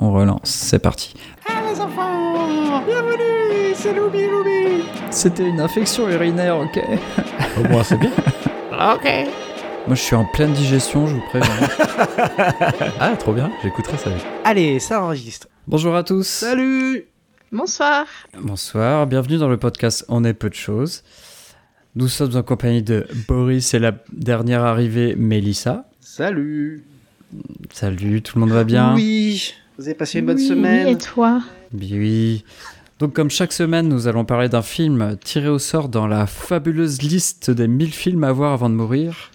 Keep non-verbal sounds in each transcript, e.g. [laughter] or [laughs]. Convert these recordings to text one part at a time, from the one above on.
on relance. C'est parti. Ah les enfants Bienvenue C'est Loubi Loubi C'était une infection urinaire, ok [laughs] Au moins, c'est bien. [laughs] Ok Moi, je suis en pleine digestion, je vous préviens. [laughs] Ah, trop bien. J'écouterai ça. Allez, ça enregistre. Bonjour à tous. Salut Bonsoir. Bonsoir, bienvenue dans le podcast On est peu de choses. Nous sommes en compagnie de Boris et la dernière arrivée, Mélissa. Salut Salut, tout le monde va bien? Oui Vous avez passé une bonne Oui, semaine Et toi Oui. Donc comme chaque semaine, nous allons parler d'un film tiré au sort dans la fabuleuse liste des 1000 films à voir avant de mourir,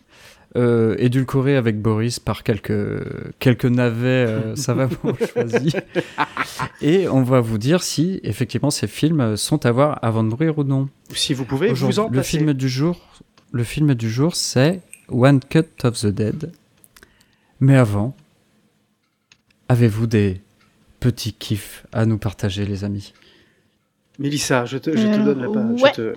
euh, édulcoré avec Boris par quelques, quelques navets euh, [laughs] savamment choisis. Et on va vous dire si effectivement ces films sont à voir avant de mourir ou non. Si vous pouvez vous en le passer. film du jour, le film du jour, c'est One Cut of the Dead. Mais avant, avez-vous des petits kiffs à nous partager, les amis Mélissa, je te, je te Euh, donne la parole. ouais. Te...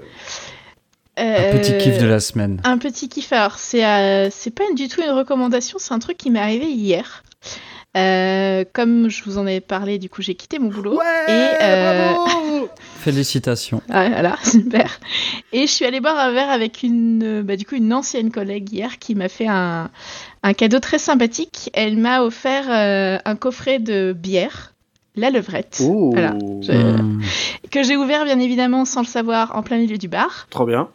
Un petit Euh, kiff de la semaine. Un petit kiff. Alors, c'est euh, c'est pas du tout une recommandation, c'est un truc qui m'est arrivé hier. Euh, comme je vous en ai parlé, du coup, j'ai quitté mon boulot. Ouais Et, euh, bravo [laughs] Félicitations. Ah, voilà, [laughs] super. Et je suis allée boire un verre avec une, euh, bah, du coup, une ancienne collègue hier qui m'a fait un, un cadeau très sympathique. Elle m'a offert euh, un coffret de bière, la levrette, Oh Voilà. Je- que j'ai ouvert bien évidemment sans le savoir en plein milieu du bar. Trop bien.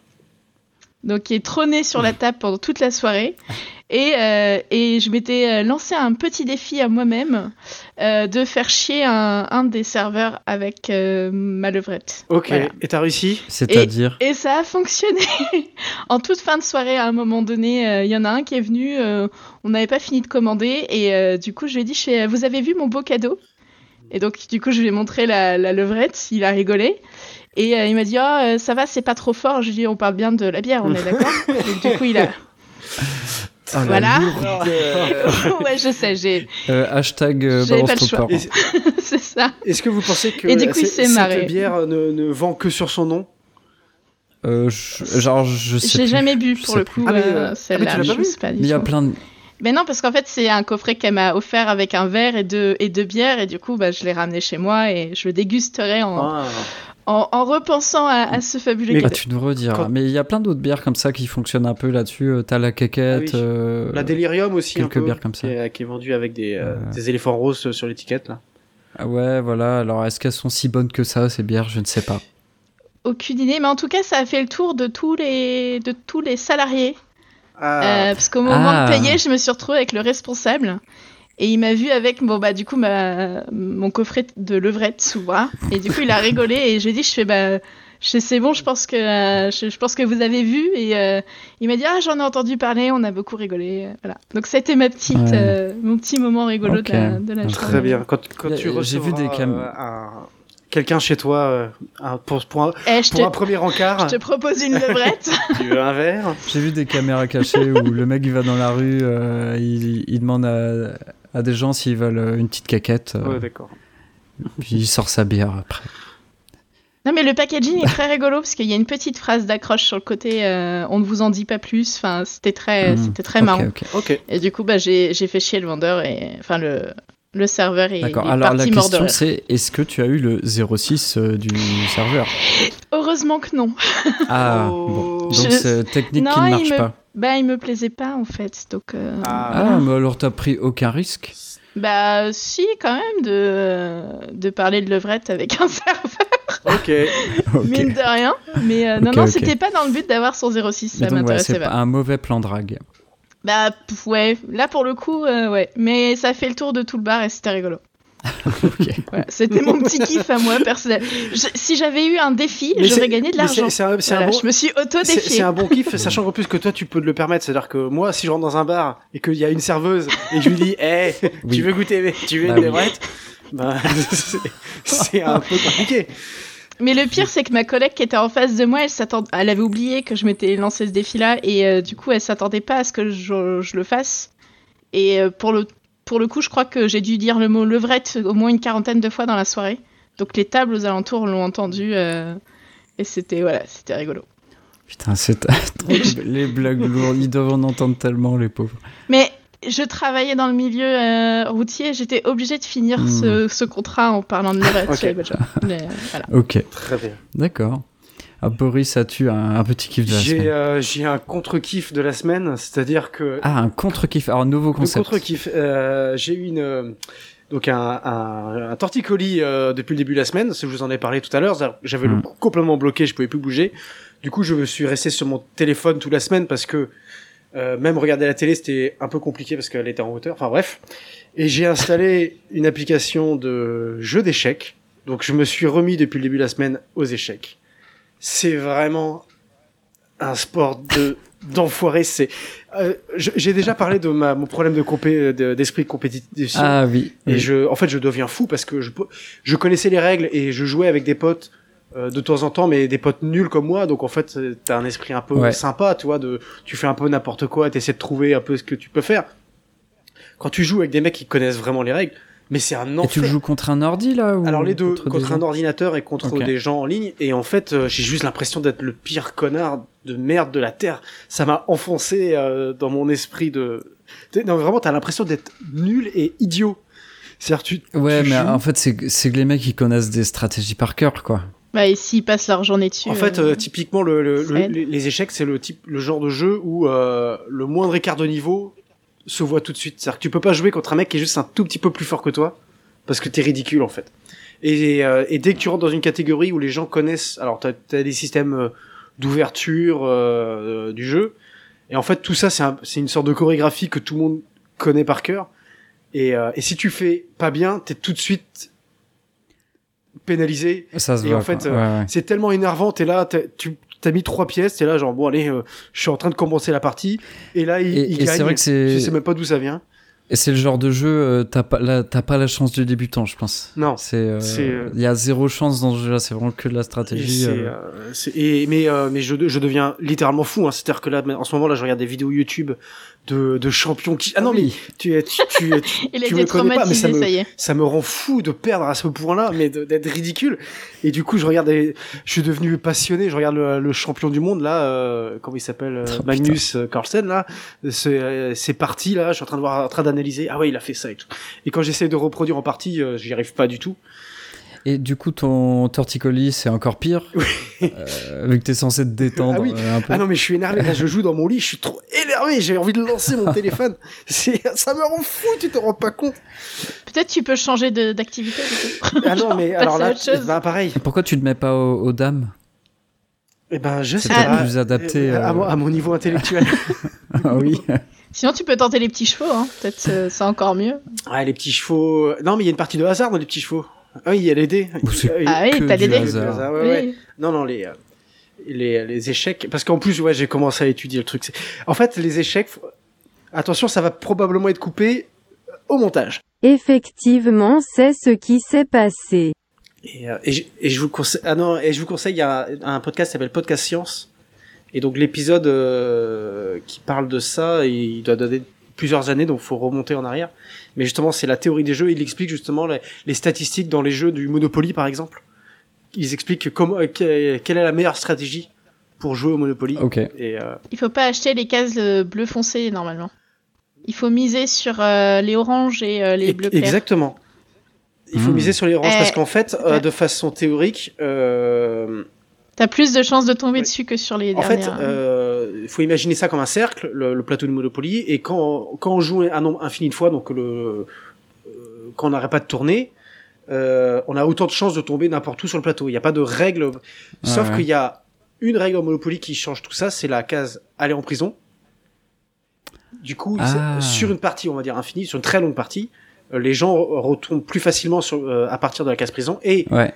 donc qui est trôné sur la table pendant toute la soirée. [laughs] Et, euh, et je m'étais euh, lancé un petit défi à moi-même euh, de faire chier un, un des serveurs avec euh, ma levrette. Ok, Voilà. et t'as réussi? C'est-à-dire? Et ça a fonctionné. [laughs] en toute fin de soirée, à un moment donné, euh, il y en a un qui est venu, euh, on n'avait pas fini de commander, et euh, du coup, je lui ai dit, vous avez vu mon beau cadeau? Et donc, du coup, je lui ai montré la, la levrette, il a rigolé. Et euh, il m'a dit, oh, euh, ça va, c'est pas trop fort. Je lui ai dit, on parle bien de la bière, on est d'accord? [laughs] Donc, du coup, il a. Oh, la Voilà. lourde. ouais, je sais, j'ai. Euh, hashtag euh, balance pas le choix. [laughs] c'est ça. Est-ce que vous pensez que Et du coup, il c'est- s'est marré. cette bière ne, ne vend que sur son nom? Euh, je- genre, je sais plus. jamais bu pour le coup, Ah, mais, euh, ah, mais celle-là. tu l'as pas je bu sais pas il y a plein de... Mais non, parce qu'en fait, c'est un coffret qu'elle m'a offert avec un verre et deux, et deux bières, et du coup, bah, je l'ai ramené chez moi et je le dégusterai en, Ah. en, en repensant à, à ce fabuleux Mais- Ah, tu nous rediras. Quand- Mais il y a plein d'autres bières comme ça qui fonctionnent un peu là-dessus. Euh, T'as la caquette. Ah oui. euh, La Delirium aussi, un quelques peu, bières comme ça. Qui est, qui est vendue avec des, euh, Euh. des éléphants roses sur l'étiquette, là. ah ouais, voilà. Alors, est-ce qu'elles sont si bonnes que ça, ces bières? Je ne sais pas. Aucune idée, mais en tout cas, ça a fait le tour de tous les, de tous les salariés. Ah, Euh, parce qu'au moment Ah. de payer, je me suis retrouvée avec le responsable. Et il m'a vu avec bon bah du coup ma, mon coffret de levrette sous bras et du coup il a [laughs] rigolé et je lui ai dit je fais bah c'est bon je pense que euh, je, je pense que vous avez vu et euh, il m'a dit ah j'en ai entendu parler on a beaucoup rigolé voilà donc ça a été ma petite Ouais. euh, mon petit moment rigolo de la, de la journée. Très bien. Quand, quand tu j'ai vu des cam- euh, un- quelqu'un chez toi euh, pour, pour, un, Eh, un premier encart, je te propose une levrette [laughs] tu veux un verre? J'ai vu des caméras cachées où le mec il va dans la rue, euh, il, il demande à, à des gens s'ils veulent euh, une petite caquette, euh, Ouais, d'accord. puis il sort sa bière après. Non mais le packaging est très rigolo parce qu'il y a une petite phrase d'accroche sur le côté euh, on ne vous en dit pas plus. Enfin c'était très Hmm. c'était très marrant. ok. Ok. Et du coup bah j'ai j'ai fait chier le vendeur et enfin le le serveur est D'accord. Alors la question c'est est-ce que tu as eu le 06 euh, du serveur? Heureusement que non. Ah [laughs] Oh. bon. Donc Je- c'est technique qui Non, ne il marche me- pas. Bah il me plaisait pas en fait donc. euh, Ah mais alors t'as pris aucun risque? Bah si quand même de de parler de levrette avec un [laughs] serveur [laughs] Ok. Mine de rien. Mais euh, non non ok. c'était pas dans le but d'avoir son 06 Mais ça donc, ouais, m'intéressait c'est pas. pas un mauvais plan drague. Bah ouais là pour le coup euh, ouais mais ça fait le tour de tout le bar et c'était rigolo. [laughs] Voilà, c'était mon petit kiff à moi personnel. Je- si j'avais eu un défi, j'aurais gagné de l'argent. c'est- C'est un, c'est un Voilà, bon. Je me suis C'est c'est un bon kiff, [laughs] sachant qu'en plus que toi tu peux te le permettre. C'est-à-dire que moi, si je rentre dans un bar et qu'il y a une serveuse et je lui dis, [laughs] hé, Oui. tu veux goûter, tu veux Bah une oui. Bah, c'est- c'est un peu compliqué. Mais le pire, c'est que ma collègue qui était en face de moi, elle, s'attend... elle avait oublié que je m'étais lancé ce défi-là et euh, du coup, elle s'attendait pas à ce que je, je le fasse. Et euh, pour, le... pour le coup, je crois que j'ai dû dire le mot levrette au moins une quarantaine de fois dans la soirée. Donc les tables aux alentours l'ont entendu euh, et c'était voilà, c'était rigolo. Putain, c'est les blagues lourdes. Ils doivent en entendre tellement, les pauvres. Mais je travaillais dans le milieu euh, routier, j'étais obligée de finir Hmm. ce, ce contrat en parlant de Never Ok. Say But Mais, euh, voilà. [laughs] Ok, Très bien. d'accord. Ah, Boris, as-tu un, un petit kiff de la J'ai semaine euh, j'ai un contre-kiff de la semaine, c'est-à-dire que Ah, un contre-kiff. Alors, nouveau Le concept. contre-kiff. Euh, j'ai eu une donc un, un, un torticolis euh, depuis le début de la semaine. Je vous en ai parlé tout à l'heure. J'avais le Mm. cou complètement bloqué, je pouvais plus bouger. Du coup, je me suis resté sur mon téléphone toute la semaine parce que euh, même regarder la télé c'était un peu compliqué parce qu'elle était en hauteur. Enfin bref. Et j'ai installé une application de jeu d'échecs. Donc je me suis remis depuis le début de la semaine aux échecs. C'est vraiment un sport de d'enfoiré. C'est euh, j'ai déjà parlé de ma, mon problème de compé, de- d'esprit de compétition. Ah oui. Et oui. je, en fait, je deviens fou parce que je, je connaissais les règles et je jouais avec des potes euh, de temps en temps, mais des potes nuls comme moi. Donc en fait, t'as un esprit un peu Ouais. sympa, tu vois. De, tu fais un peu n'importe quoi, t'essaies de trouver un peu ce que tu peux faire. Quand tu joues avec des mecs qui connaissent vraiment les règles, mais c'est un Et enfer. tu joues contre un ordi là ou Alors les deux, contre contre, un ordinateur et contre des gens en ligne. Et en fait, euh, j'ai juste l'impression d'être le pire connard de merde de la terre. Ça m'a enfoncé euh, dans mon esprit de. Non, vraiment, t'as l'impression d'être nul et idiot. C'est-à-dire, tu. Ouais, tu mais joues- en fait, c'est que les mecs ils connaissent des stratégies par cœur, quoi. Bah, et s'ils passent leur journée dessus. En fait, euh, euh, typiquement, le, le- le- les, échecs, c'est le type, le genre de jeu où euh, le moindre écart de niveau se voit tout de suite. C'est-à-dire que tu peux pas jouer contre un mec qui est juste un tout petit peu plus fort que toi, parce que t'es ridicule en fait. Et, euh, et dès que tu rentres dans une catégorie où les gens connaissent, alors t'as as des systèmes euh, d'ouverture euh, du jeu, et en fait tout ça c'est un- une sorte de chorégraphie que tout le monde connaît par cœur. Et, euh, et si tu fais pas bien, t'es tout de suite pénalisé Ça se Et voit. en fait, euh, Ouais, ouais. c'est tellement énervant, t'es là, tu t'as mis trois pièces, t'es là genre bon allez, euh, je suis en train de commencer la partie, et là il, Et, il et gagne. c'est vrai que Je c'est sais même pas d'où ça vient. et c'est le genre de jeu euh, t'as pas la t'as pas la chance du débutant, je pense. Non. C'est euh, C'est, euh, il y a zéro chance dans ce jeu-là. C'est vraiment que de la Et stratégie. c'est, euh. euh, c'est- et- mais euh, mais je, je deviens littéralement fou. Hein. C'est-à-dire que là, en ce moment là, je regarde des vidéos YouTube de, de champions qui. Ah non mais tu tu tu, tu, [laughs] tu été me connais pas, mais ça me ça me rend fou de perdre à ce point-là, mais d'être ridicule. Et du coup, je regarde, je suis devenu passionné. Je regarde le, le champion du monde là, euh, comment il s'appelle, euh, Oh, Magnus euh, Carlsen là. C'est euh, c'est parti là. Je suis en train de voir, en train d'analyser. Ah ouais, il a fait ça et tout. Et quand j'essaie de reproduire en partie, euh, j'y arrive pas du tout. Et du coup, ton torticolis, c'est encore pire. Euh, vu que t'es censé te détendre Ah oui. euh, un peu. Ah non, mais je suis énervé. Là, je joue dans mon lit. Je suis trop énervé. J'ai envie de lancer mon téléphone. [laughs] Ça me rend fou. Tu te rends pas compte. Peut-être tu peux changer d'activité. Ah non, mais [laughs] alors là, bah pareil. Et Pourquoi tu te mets pas aux, aux dames? Eh ben, je sais pas. plus adapté, Euh, À, euh. mon, à mon niveau intellectuel. [laughs] Ah oui. Sinon, tu peux tenter les petits chevaux. Hein. Peut-être c'est encore mieux. Ouais, les petits chevaux. Non, mais il y a une partie de hasard dans les petits chevaux. Ah oui, il y a les dés. Euh, Ah oui, t'as les dés. hasard. Ah ouais. Non, non, les, euh, les, les échecs. Parce qu'en plus, ouais, j'ai commencé à étudier le truc. En fait, les échecs, faut- attention, ça va probablement être coupé au montage. Effectivement, c'est ce qui s'est passé. Et, euh, et, je, et je vous conseille, ah non, et je vous conseille, il y a un, un podcast qui s'appelle Podcast Science. Et donc l'épisode euh, qui parle de ça, il doit donner plusieurs années, donc faut remonter en arrière. Mais justement, c'est la théorie des jeux. Il explique justement les, les statistiques dans les jeux du Monopoly, par exemple. Ils expliquent comment, euh, que- quelle est la meilleure stratégie pour jouer au Monopoly. Ok. Et euh, Il faut pas acheter les cases euh, bleu foncé normalement. Il faut miser sur euh, les oranges et euh, les e- bleus clairs. exactement. Il faut Hmm. miser sur les oranges Eh, parce qu'en fait, euh, ouais. de façon théorique, euh, T'as plus de chances de tomber Ouais. dessus que sur les En fait, dernières. euh, il faut imaginer ça comme un cercle, le, le plateau de Monopoly, et quand, quand on joue un nombre infini de fois, donc le, euh, quand on n'arrête pas de tourner, euh, on a autant de chances de tomber n'importe où sur le plateau. Il n'y a pas de règle, sauf ouais. qu'il y a une règle en Monopoly qui change tout ça, c'est la case aller en prison. Du coup, Ah. sur une partie, on va dire infinie, sur une très longue partie, euh, les gens re- retombent plus facilement sur, euh, à partir de la case prison, et Ouais.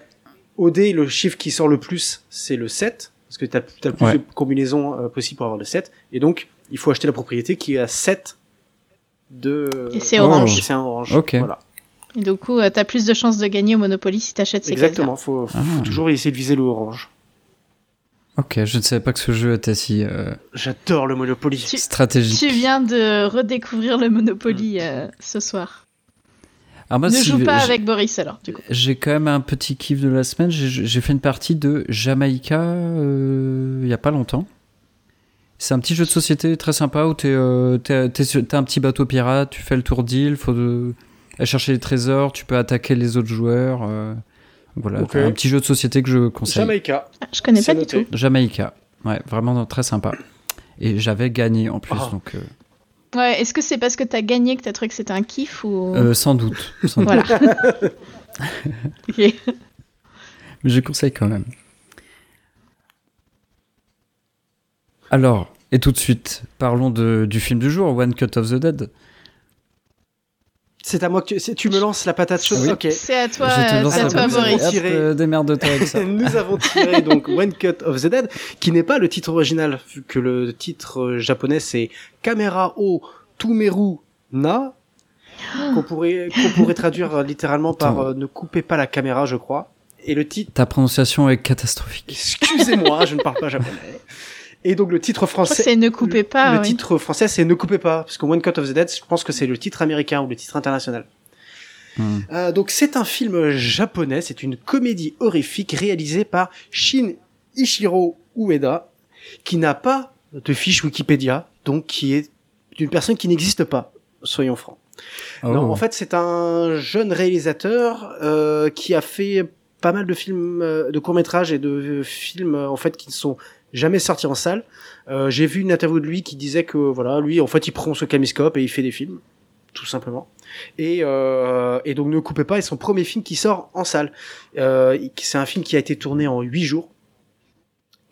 Au dé, le chiffre qui sort le plus, c'est le 7, parce que tu as, le plus Ouais. de combinaisons euh, possibles pour avoir le 7, et donc il faut acheter la propriété qui a 7 de... Et c'est orange. Et c'est un orange. Ok. Voilà. Et du coup, euh, t'as plus de chances de gagner au Monopoly si t'achètes ces Exactement, faut, faut Ah. toujours essayer de viser le orange. Ok, je ne savais pas que ce jeu était si euh, J'adore le Monopoly. Tu- stratégique. Tu viens de redécouvrir le Monopoly euh, ce soir. Ah, moi, ne si, joue pas avec Boris alors, du coup. J'ai quand même un petit kiff de la semaine. J'ai fait une partie de Jamaïca euh, il y a pas longtemps. C'est un petit jeu de société très sympa où t'es, euh, t'es- t'es sur- t'as un petit bateau pirate, tu fais le tour d'île, faut de- aller chercher les trésors, tu peux attaquer les autres joueurs. euh, voilà, un petit jeu de société que je conseille. Jamaïca. Ah, Je connais pas du tout. Jamaïca. Ouais, vraiment très sympa. Et j'avais gagné en plus, Ah. donc euh, Ouais, est-ce que c'est parce que t'as gagné que t'as trouvé que c'était un kiff ou? euh, sans doute. sans doute. [laughs] Voilà. Mais je conseille quand même. Alors, et tout de suite, parlons de, du film du jour, One Cut of the Dead. C'est à moi que tu, tu me lances la patate chaude. Oui. Ok. C'est à toi, je te euh, lance c'est à la toi, nous avons Boris. Hop, tiré. euh, démerde-toi avec ça. [laughs] Nous avons tiré donc One Cut of the Dead, qui n'est pas le titre original, vu que le titre euh, japonais c'est Kamera o Tumeru na, qu'on pourrait, qu'on pourrait traduire euh, littéralement par euh, Ne coupez pas la caméra, je crois. Et le titre, Ta prononciation est catastrophique. excusez-moi, je ne parle pas japonais. Et donc le titre français, c'est ne coupez pas. le oui. titre français c'est Ne coupez pas, parce que One Cut of the Dead, je pense que c'est le titre américain ou le titre international. Hmm. Euh, donc c'est un film japonais, c'est une comédie horrifique réalisée par Shin Ichiro Ueda, qui n'a pas de fiche Wikipédia, donc qui est d'une personne qui n'existe pas, soyons francs. Oh. Non, en fait c'est un jeune réalisateur euh, qui a fait pas mal de films, euh, de courts métrages et de films euh, en fait qui ne sont jamais sortis en salle. Euh, J'ai vu une interview de lui qui disait que voilà, lui en fait il prend ce caméscope et il fait des films, tout simplement. Et, euh, et donc ne coupez pas, est son premier film qui sort en salle. Euh, c'est un film qui a été tourné en huit jours.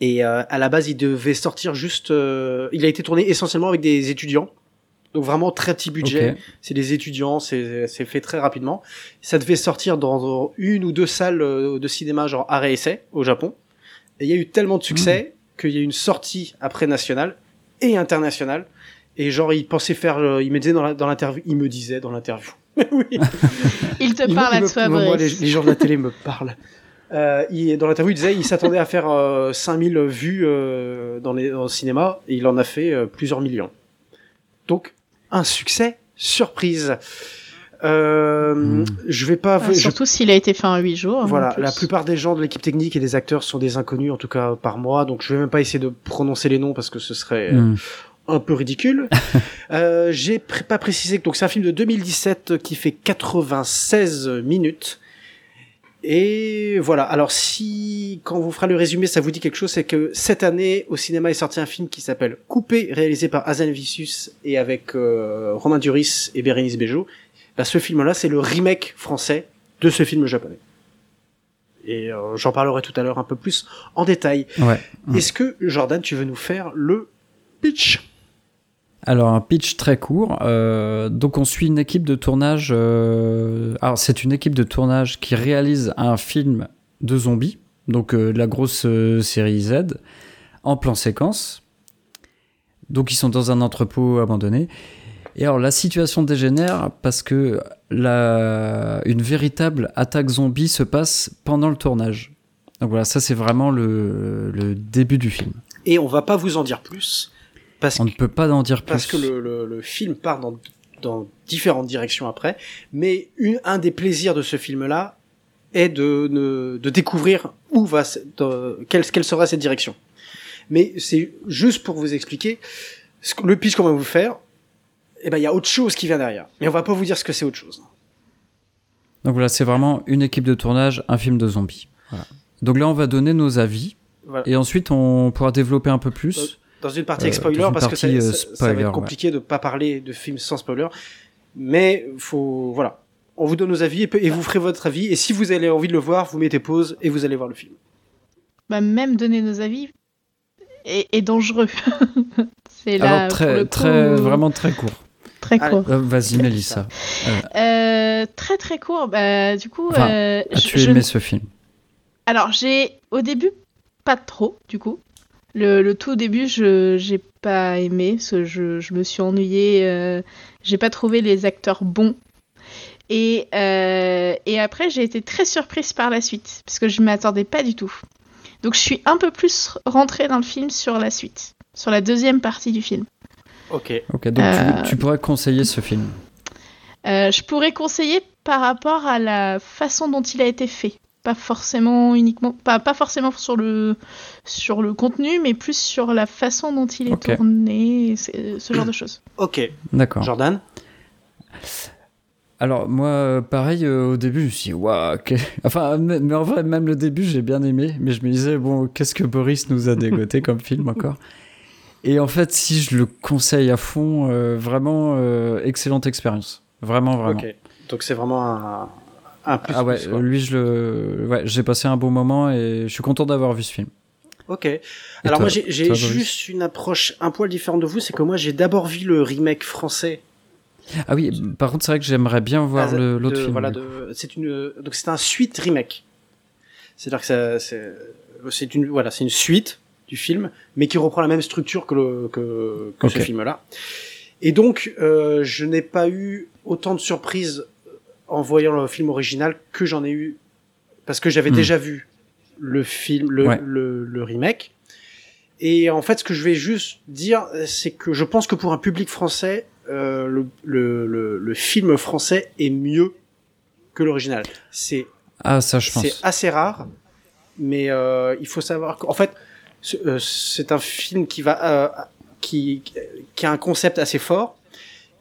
Et euh, à la base, il devait sortir juste. euh, il a été tourné essentiellement avec des étudiants, donc vraiment très petit budget. C'est des étudiants, c'est fait très rapidement. Ça devait sortir dans une ou deux salles euh, de cinéma, genre arrêt essai au Japon. Et il y a eu tellement de succès qu'il y a eu une sortie après nationale et internationale. Et genre, il pensait faire, euh, il me disait dans l'interview, il me disait dans l'interview. [laughs] oui. Il te Il- parle il à me- toi, moi, les, gens de la télé me parlent. Euh, il, dans l'interview, il disait il s'attendait à faire euh, 5000 vues euh, dans, les, dans le cinéma et il en a fait plusieurs millions. Donc, un succès surprise. Euh, Mm. Je vais pas. Je- surtout s'il a été fait en 8 jours. voilà, la plupart des gens de l'équipe technique et des acteurs sont des inconnus, en tout cas par moi, donc je vais même pas essayer de prononcer les noms parce que ce serait euh, Hmm. un peu ridicule. [laughs] euh, J'ai pr- pas précisé que donc c'est un film de 2017 qui fait 96 minutes. Et voilà. Alors si quand vous fera le résumé, ça vous dit quelque chose, c'est que cette année au cinéma est sorti un film qui s'appelle Coupé, réalisé par Hasan Vicius et avec euh, Romain Duris et Bérénice Bejo. Bah, ce film-là, c'est le remake français de ce film japonais. Et euh, j'en parlerai tout à l'heure un peu plus en détail. Ouais. Est-ce que Jordan, tu veux nous faire le pitch? Alors un pitch très court. Euh, donc on suit une équipe de tournage. euh, Alors c'est une équipe de tournage qui réalise un film de zombies, donc euh, de la grosse série Z, en plan séquence. Donc ils sont dans un entrepôt abandonné. Et alors la situation dégénère parce que la... une véritable attaque zombie se passe pendant le tournage. Donc voilà, ça c'est vraiment le, le début du film. Et on va pas vous en dire plus parce, On ne peut pas en dire plus. parce que le, le- le film part dans, dans différentes directions après. Mais une, un des plaisirs de ce film-là est de, de découvrir où va de- quelle, quelle sera cette direction. Mais c'est juste pour vous expliquer que- le pitch qu'on va vous faire. Eh ben, il y a autre chose qui vient derrière. Mais on va pas vous dire ce que c'est autre chose. Donc voilà, c'est vraiment une équipe de tournage, un film de zombies. Voilà. Donc là, on va donner nos avis Voilà. et ensuite on pourra développer un peu plus. dans une partie Euh, avec spoiler dans une parce que ça, euh, ça- va spoiler, être ouais. compliqué de pas parler de films sans spoiler. Mais faut voilà, on vous donne nos avis et, vous ferez votre avis. Et si vous avez envie de le voir, vous mettez pause et vous allez voir le film. Bah, même donner nos avis est, est dangereux. [laughs] c'est là Alors très, pour le coup, très, vraiment très court. Très court. Euh, Vas-y, Mélissa. Euh, très très court. Bah, du coup, Enfin, euh, As-tu je- aimé ce film? Alors, j'ai au début pas trop, du coup. Le, le tout début, je j'ai pas aimé, je, je me suis ennuyée, euh, j'ai pas trouvé les acteurs bons. Et, euh, et après, j'ai été très surprise par la suite, parce que je m'attendais pas du tout. Donc, je suis un peu plus rentrée dans le film sur la suite, sur la deuxième partie du film. Ok. Ok, donc Euh, tu, tu pourrais conseiller ce film. Euh, je pourrais conseiller par rapport à la façon dont il a été fait. pas forcément uniquement, pas, pas forcément sur le, sur le contenu, mais plus sur la façon dont il est tourné, ce genre de [clears throat] choses. Ok, D'accord. Jordan? Alors moi, pareil, euh, au début, je me suis dit, waouh, que- [laughs] enfin, mais mais en vrai, même le début, j'ai bien aimé, mais je me disais, bon, qu'est-ce que Boris nous a dégoté comme film encore? Et en fait, si je le conseille à fond, euh, vraiment, euh, excellente expérience. Vraiment, vraiment. Donc c'est vraiment un, un plus. Ah ouais, plus, lui, je le, ouais, j'ai passé un bon moment et je suis content d'avoir vu ce film. Ok. Alors toi- moi j'ai juste une approche un poil différente de vous, c'est que moi j'ai d'abord vu le remake français. Ah oui, par contre, c'est vrai que j'aimerais bien voir Ah, le- de- l'autre film. Voilà, c'est une donc c'est un suite remake. C'est-à-dire que c'est une voilà c'est une suite du film, mais qui reprend la même structure que le que, que ce film-là. Et donc euh, je n'ai pas eu autant de surprises en voyant le film original que j'en ai eu parce que j'avais Hmm. déjà vu le film le, Ouais. le, le remake. Et en fait, ce que je vais juste dire, c'est que je pense que pour un public français, euh, le, le, le, le film français est mieux que l'original. C'est Ah, ça, je c'est assez rare, mais euh, il faut savoir qu'en fait, c'est un film qui va euh, qui, qui a un concept assez fort.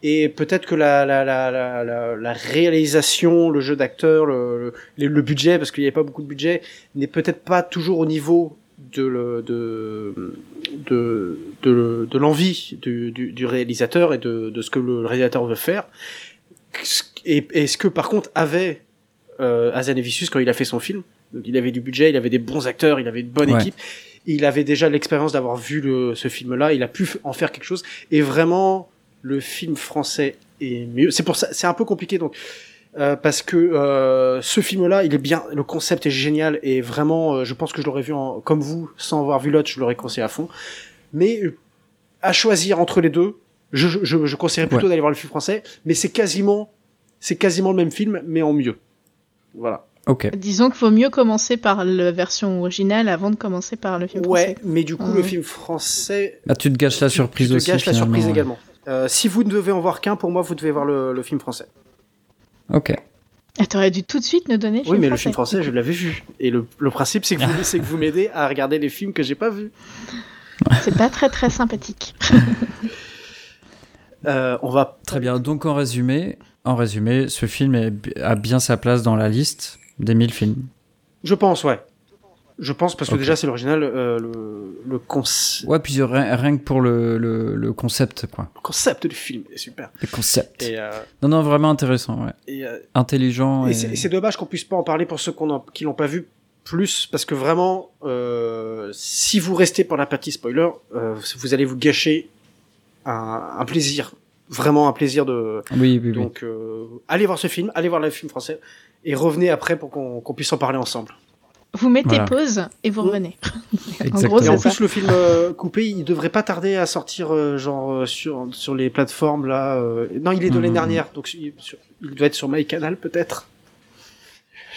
Et peut-être que la, la, la, la, la, la réalisation, le jeu d'acteur, le, le, le budget, parce qu'il n'y avait pas beaucoup de budget, n'est peut-être pas toujours au niveau de, le, de, de, de, de l'envie du, du, du réalisateur et de, de ce que le réalisateur veut faire. Et, et ce que par contre avait euh, quand il a fait son film. Il avait du budget, il avait des bons acteurs, il avait une bonne Ouais. équipe. Il avait déjà l'expérience d'avoir vu le, ce film-là. Il a pu en faire quelque chose. Et vraiment, le film français est mieux. C'est pour ça, c'est un peu compliqué donc. euh, parce que euh, ce film-là, il est bien, le concept est génial et vraiment, euh, je pense que je l'aurais vu en, comme vous, sans avoir vu l'autre, je l'aurais conseillé à fond. Mais euh, à choisir entre les deux, je, je, je conseillerais plutôt Ouais. d'aller voir le film français, mais c'est quasiment, c'est quasiment le même film, mais en mieux. Voilà. Disons qu'il vaut mieux commencer par la version originale avant de commencer par le film Ouais, français. mais du coup, le film français Là, tu te gâches la surprise tu te aussi. gâches la surprise ouais. également. Euh, si vous ne devez en voir qu'un, pour moi, vous devez voir le, le film français. Ok. Ah, T'aurais dû tout de suite nous donner le Oui, film mais le film français, je l'avais vu. Et le, le principe, c'est que vous, c'est que vous m'aidez à regarder les films que j'ai pas vus. [laughs] C'est pas très très sympathique. [laughs] Euh, on va Très bien. Donc, en résumé, en résumé, ce film est, a bien sa place dans la liste des 1000 films. Je pense, ouais. Je pense parce que déjà c'est l'original, euh, le, le conce- Ouais, puis rien, rien que pour le, le, le concept, quoi. concept du film est super. Le concept. Et, euh, Non, non, vraiment intéressant, ouais. et, euh, Intelligent. et Et, c'est dommage qu'on puisse pas en parler pour ceux qu'on en- qui l'ont pas vu plus, parce que vraiment, euh, si vous restez pour la partie spoiler, euh, vous allez vous gâcher un, un plaisir, vraiment un plaisir de. Oui, oui, oui. Donc, euh, allez voir ce film, allez voir le film français, et revenez après pour qu'on puisse en parler ensemble. Vous mettez Voilà. pause et vous revenez. [laughs] Exactement. Et en plus, le film euh, coupé, il devrait pas tarder à sortir, euh, genre euh, sur sur les plateformes là. euh, Non, il est de l'année dernière, donc il, sur- il doit être sur MyCanal peut-être.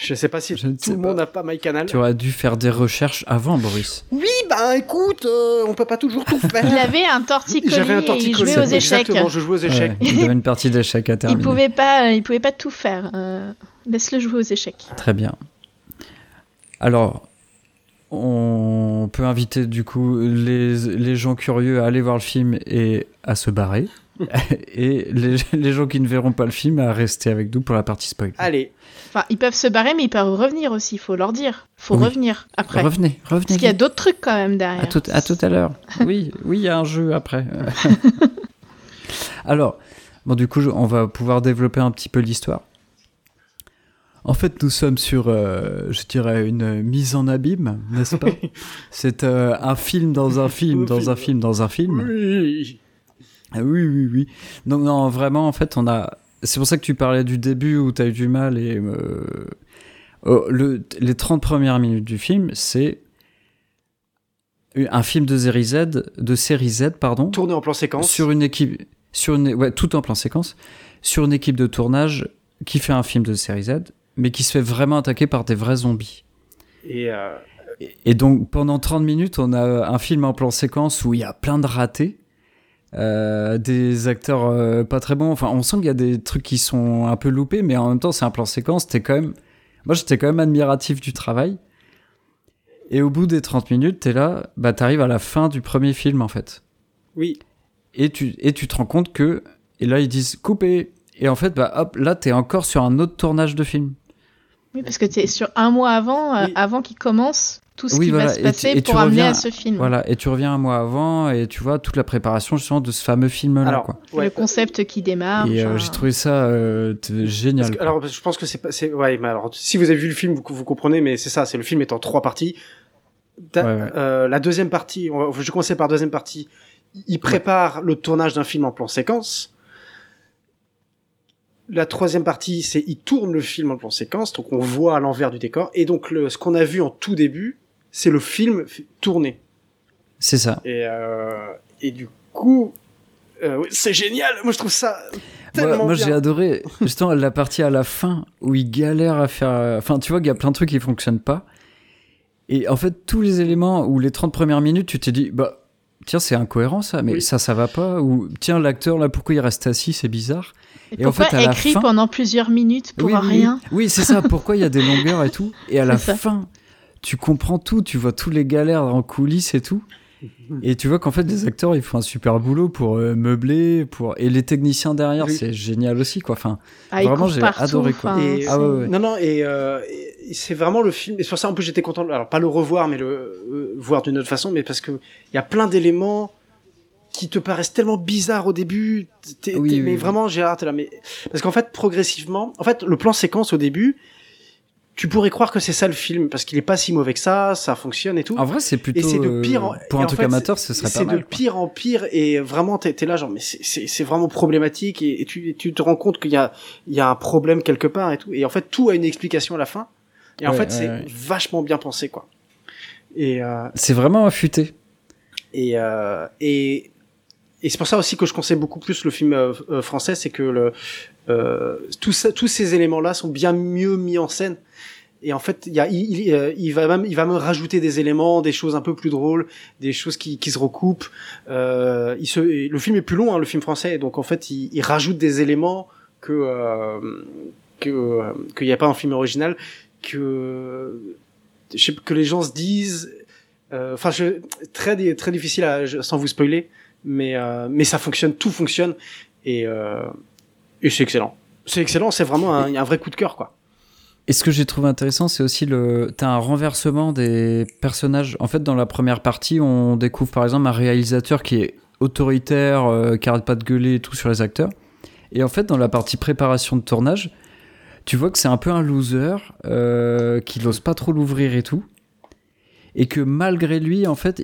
Je sais pas si Je ne tout le monde n'a pas MyCanal. Tu aurais dû faire des recherches avant, Boris. Oui, bah écoute, euh, on peut pas toujours tout faire. Il avait un torticolis J'avais un et il torticolis. jouait aux échecs. Exactement, je jouais aux échecs. Ouais, il avait une partie d'échecs à Il terminer. pouvait pas, il pouvait pas tout faire. euh, Laisse-le jouer aux échecs. Très bien. Alors, on peut inviter du coup les, les gens curieux à aller voir le film et à se barrer. [laughs] et les, les gens qui ne verront pas le film à rester avec nous pour la partie spoil. Allez, Enfin, ils peuvent se barrer, mais ils peuvent revenir aussi. Il faut leur dire. faut Oui. revenir après. Revenez, revenez. Parce qu'il y a d'autres trucs quand même derrière. À tout, à tout à l'heure. [laughs] Oui, oui, il y a un jeu après. [laughs] Alors, bon, du coup, on va pouvoir développer un petit peu l'histoire. En fait, nous sommes sur, euh, je dirais, une mise en abîme, n'est-ce pas? C'est euh, un film dans un film, dans film. un film, dans un film. oui. Ah oui, oui, oui. Donc, non, vraiment, en fait, on a. C'est pour ça que tu parlais du début où tu as eu du mal et. euh, oh, le, les 30 premières minutes du film, c'est un film de série Z, de série Z, pardon, tourné en plan séquence. sur une équipe, sur une, ouais, tout en plan séquence, sur une équipe de tournage qui fait un film de série Z, mais qui se fait vraiment attaquer par des vrais zombies. Et euh, Et- donc pendant 30 minutes, on a un film en plan séquence où il y a plein de ratés, euh, des acteurs euh, pas très bons. Enfin, on sent qu'il y a des trucs qui sont un peu loupés, mais en même temps, c'est un plan séquence. T'es quand même, moi j'étais quand même admiratif du travail. Et au bout des 30 minutes, t'es là, bah t'arrives à la fin du premier film en fait. Oui. Et tu, et tu te rends compte que, et là ils disent couper. Et en fait, bah hop, là t'es encore sur un autre tournage de film. Oui, parce que tu es sur un mois avant, euh, Oui. avant qu'il commence tout ce Oui, qui voilà, va se et tu- passer et tu pour amener reviens- à ce film. Voilà, et tu reviens un mois avant et tu vois toute la préparation justement de ce fameux film là Alors, quoi. ouais, le concept qui démarre. Et euh, j'ai trouvé ça euh, génial. Que- alors, je pense que c'est pas, c'est, ouais, mais alors, si vous avez vu le film, vous, vous comprenez, mais c'est ça, c'est le film est en trois parties. T'as- Ouais, ouais. euh, la deuxième partie, je vais commencer par la deuxième partie. Il prépare le tournage d'un film en plan séquence. La troisième partie, c'est il tourne le film en plan séquence, donc on voit à l'envers du décor. Et donc le, ce qu'on a vu en tout début, c'est le film tourné. C'est ça. Et, euh, et du coup, euh, c'est génial. Moi, je trouve ça tellement Moi, moi, j'ai adoré justement la partie à la fin où il galère à faire. Enfin, tu vois qu'il y a plein de trucs qui fonctionnent pas. Et en fait, tous les éléments ou les 30 premières minutes, tu t'es dit, bah, tiens, c'est incohérent ça, mais Oui. ça, ça va pas. Ou tiens, l'acteur là, pourquoi il reste assis, c'est bizarre. Et et en fait, à la écrit fin- pendant plusieurs minutes pour oui, rien? Oui, Oui, c'est ça. Pourquoi il y a des longueurs et tout? Et à la ça. fin, tu comprends tout. Tu vois tous les galères en coulisses et tout. Et tu vois qu'en fait, les acteurs, ils font un super boulot pour euh, meubler, pour et les techniciens derrière, Oui. c'est génial aussi, quoi. Enfin, Ah, Vraiment, j'ai adoré, quoi. Et- Ah ouais, ouais. Non, non, et, euh, et c'est vraiment le film. Et c'est pour ça, en plus, j'étais content. de- Alors, pas le revoir, mais le euh, voir d'une autre façon, mais parce que il y a plein d'éléments qui te paraissent tellement bizarres au début. T'es- Oui, t'es- oui, mais oui. vraiment, Gérard, t'es là. Mais parce qu'en fait, progressivement, en fait, le plan séquence au début, tu pourrais croire que c'est ça le film parce qu'il est pas si mauvais que ça, ça fonctionne et tout. en vrai, c'est plutôt. Et c'est de euh, pire en- pour et un en truc fait, amateur, ce serait c'est pas de mal. quoi. pire en pire et vraiment t'es es là genre mais c'est- c'est c'est vraiment problématique et, et tu, et tu te rends compte qu'il y a il y a un problème quelque part et tout et en fait tout a une explication à la fin et en fait ouais, c'est ouais. vachement bien pensé quoi et euh, C'est vraiment affûté. et euh, et et c'est pour ça aussi que je conseille beaucoup plus le film euh, euh, français c'est que le euh, tous ces éléments là sont bien mieux mis en scène et en fait, y a, il, euh, il va même, il va me rajouter des éléments, des choses un peu plus drôles, des choses qui, qui se recoupent. Euh, il se, le film est plus long, hein, le film français, donc en fait, il, il rajoute des éléments que euh, que qu'il n'y a pas en film original, que je sais, que les gens se disent. Enfin, très très difficile à, sans vous spoiler, mais euh, mais ça fonctionne, tout fonctionne et euh, et c'est excellent. C'est excellent, c'est vraiment un, vrai coup de cœur, quoi. Et ce que j'ai trouvé intéressant, c'est aussi le. T'as un renversement des personnages. En fait, dans la première partie, on découvre par exemple un réalisateur qui est autoritaire, euh, qui arrête pas de gueuler et tout sur les acteurs. Et en fait, dans la partie préparation de tournage, tu vois que c'est un peu un loser, qui n'ose pas trop l'ouvrir et tout. Et que malgré lui, en fait,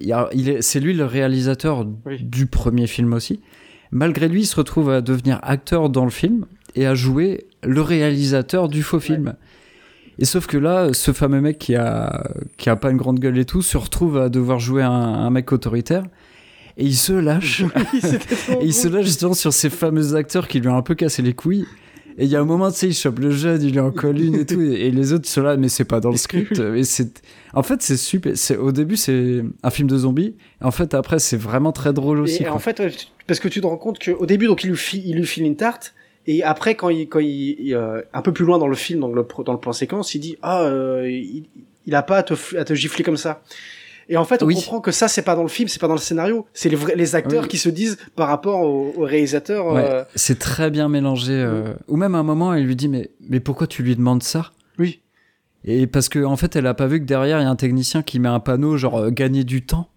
c'est lui le réalisateur Oui. du premier film aussi. Malgré lui, il se retrouve à devenir acteur dans le film et à jouer le réalisateur du faux film. Et sauf que là, ce fameux mec qui a, qui a pas une grande gueule et tout, se retrouve à devoir jouer un, un mec autoritaire. Et il se lâche. [laughs] Oui, [laughs] et il se lâche justement sur ces fameux acteurs qui lui ont un peu cassé les couilles. Et il y a un moment, tu sais, il chope le jeune, il lui en colle une et tout. Et, et les autres sont là, mais c'est pas dans le script. Et c'est, en fait, c'est super. C'est, au début, c'est un film de zombies. En fait, après, c'est vraiment très drôle aussi. Et quoi. en fait, parce que tu te rends compte qu'au début, donc il lui, file, il lui file une tarte, et après, quand il, quand il, il, euh, un peu plus loin dans le film, dans le, dans le plan séquence, il dit ah, euh, il, il a pas à te, à te gifler comme ça. Et en fait, on Oui. comprend que ça, c'est pas dans le film, c'est pas dans le scénario, c'est les vrais, les acteurs Oui. qui se disent par rapport au, au réalisateur. Ouais, euh, c'est très bien mélangé. euh, Ou même à un moment, elle lui dit mais, mais pourquoi tu lui demandes ça? Oui. Et parce que en fait, elle a pas vu que derrière, il y a un technicien qui met un panneau genre euh, gagner du temps.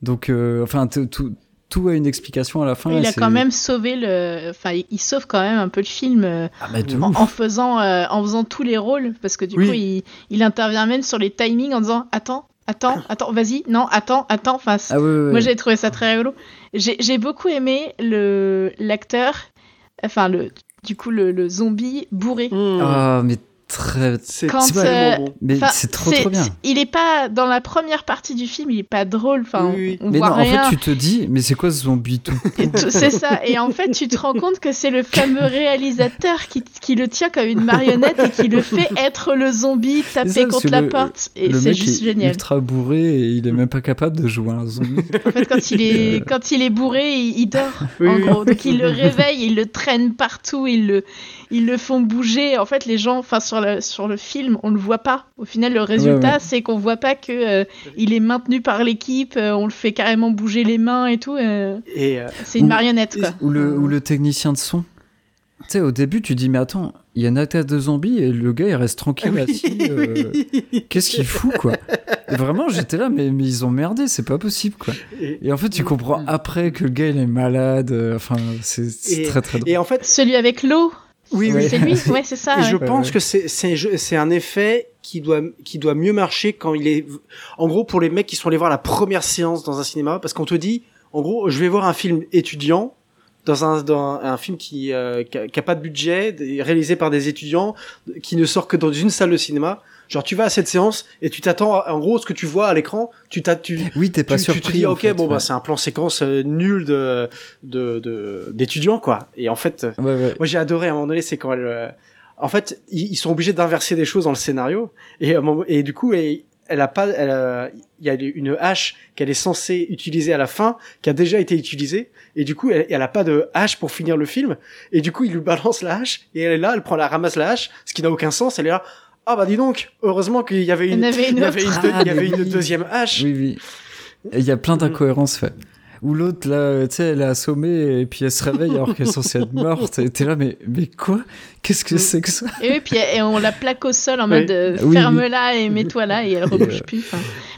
Donc, euh, enfin, tout, tout a une explication à la fin. il a quand même sauvé le. Enfin, il sauve quand même un peu le film euh, Ah, de en, faisant, euh, en faisant tous les rôles, parce que du Oui. coup, il, il intervient même sur les timings en disant Attends, attends, [coughs] attends, vas-y, non, attends, attends. Enfin, c'est- Ah moi, j'ai trouvé ça très rigolo. J'ai beaucoup aimé le l'acteur, enfin, le, du coup, le, le zombie bourré. hmm, Ah, mais très. c'est euh. Mais c'est trop trop bien. Il est pas dans la première partie du film, il est pas drôle. Enfin, Oui, oui. on, on Mais voit non, en fait, tu te dis, mais c'est quoi ce zombie [laughs] tout C'est ça. Et en fait, tu te rends compte que c'est le fameux réalisateur qui, qui le tient comme une marionnette et qui le fait [laughs] être le zombie ça, tapé parce contre la le- porte. Et Le c'est mec juste est génial. ultra bourré et il est même pas capable de jouer un zombie. [laughs] En fait, quand il est, quand il est bourré, il, il dort. Oui, en oui. gros. Donc, il le réveille, il le traîne partout, ils le, ils le font bouger. En fait, les gens, enfin, sur le, sur le film, on le voit pas. Au final, le résultat, ouais. c'est qu'on voit pas que euh, il est maintenu par l'équipe, euh, on le fait carrément bouger les mains et tout. euh, Et euh, c'est une Ou- marionnette, quoi. Ou le, ou le technicien de son. Tu sais, au début, tu dis, mais attends, il y a une attaque de zombies et le gars, il reste tranquille assis. euh, Qu'est-ce qu'il fout, quoi? Et Vraiment, j'étais là, mais, mais ils ont merdé, c'est pas possible, quoi. et, Et en fait, tu comprends après que le gars, il est malade. Enfin, c'est très, très drôle. et en fait, Celui avec l'eau, oui, oui. c'est lui Ouais, c'est ça. Et ouais. je pense ouais. que c'est c'est je- c'est un effet qui doit qui doit mieux marcher quand il est en gros pour les mecs qui sont allés voir la première séance dans un cinéma parce qu'on te dit en gros je vais voir un film étudiant dans un dans un film qui euh, qui, a, qui a pas de budget réalisé par des étudiants qui ne sort que dans une salle de cinéma genre tu vas à cette séance et tu t'attends en gros ce que tu vois à l'écran tu t'as tu Oui, t'es pas tu, tu surpris. te dis ok fait, bon ouais. bah c'est un plan séquence euh, nul de de de- d'étudiants quoi et en fait Ouais, ouais. moi, j'ai adoré à un moment donné, c'est quand elle. euh, En fait, ils, ils sont obligés d'inverser des choses dans le scénario, et, et du coup, elle, elle a pas, elle, euh, il y a une hache qu'elle est censée utiliser à la fin, qui a déjà été utilisée, et du coup, elle, elle a pas de hache pour finir le film, et du coup, il lui balance la hache, et elle est là, elle prend la ramasse la hache, ce qui n'a aucun sens, elle est là. Ah bah dis donc, heureusement qu'il y avait Il y une, en avait une il y avait une, autre. deux- il y avait mais une oui. [laughs] deuxième hache. Oui, oui. Il y a plein d'incohérences fait. Ou l'autre, là, tu sais, elle est assommée et puis elle se réveille alors qu'elle est censée être morte. Et t'es là, mais, mais quoi? Qu'est-ce que c'est que ça Et oui, puis et on la plaque au sol en Oui. mode euh, Oui, ferme-la et mets-toi là et elle rebouge euh, plus.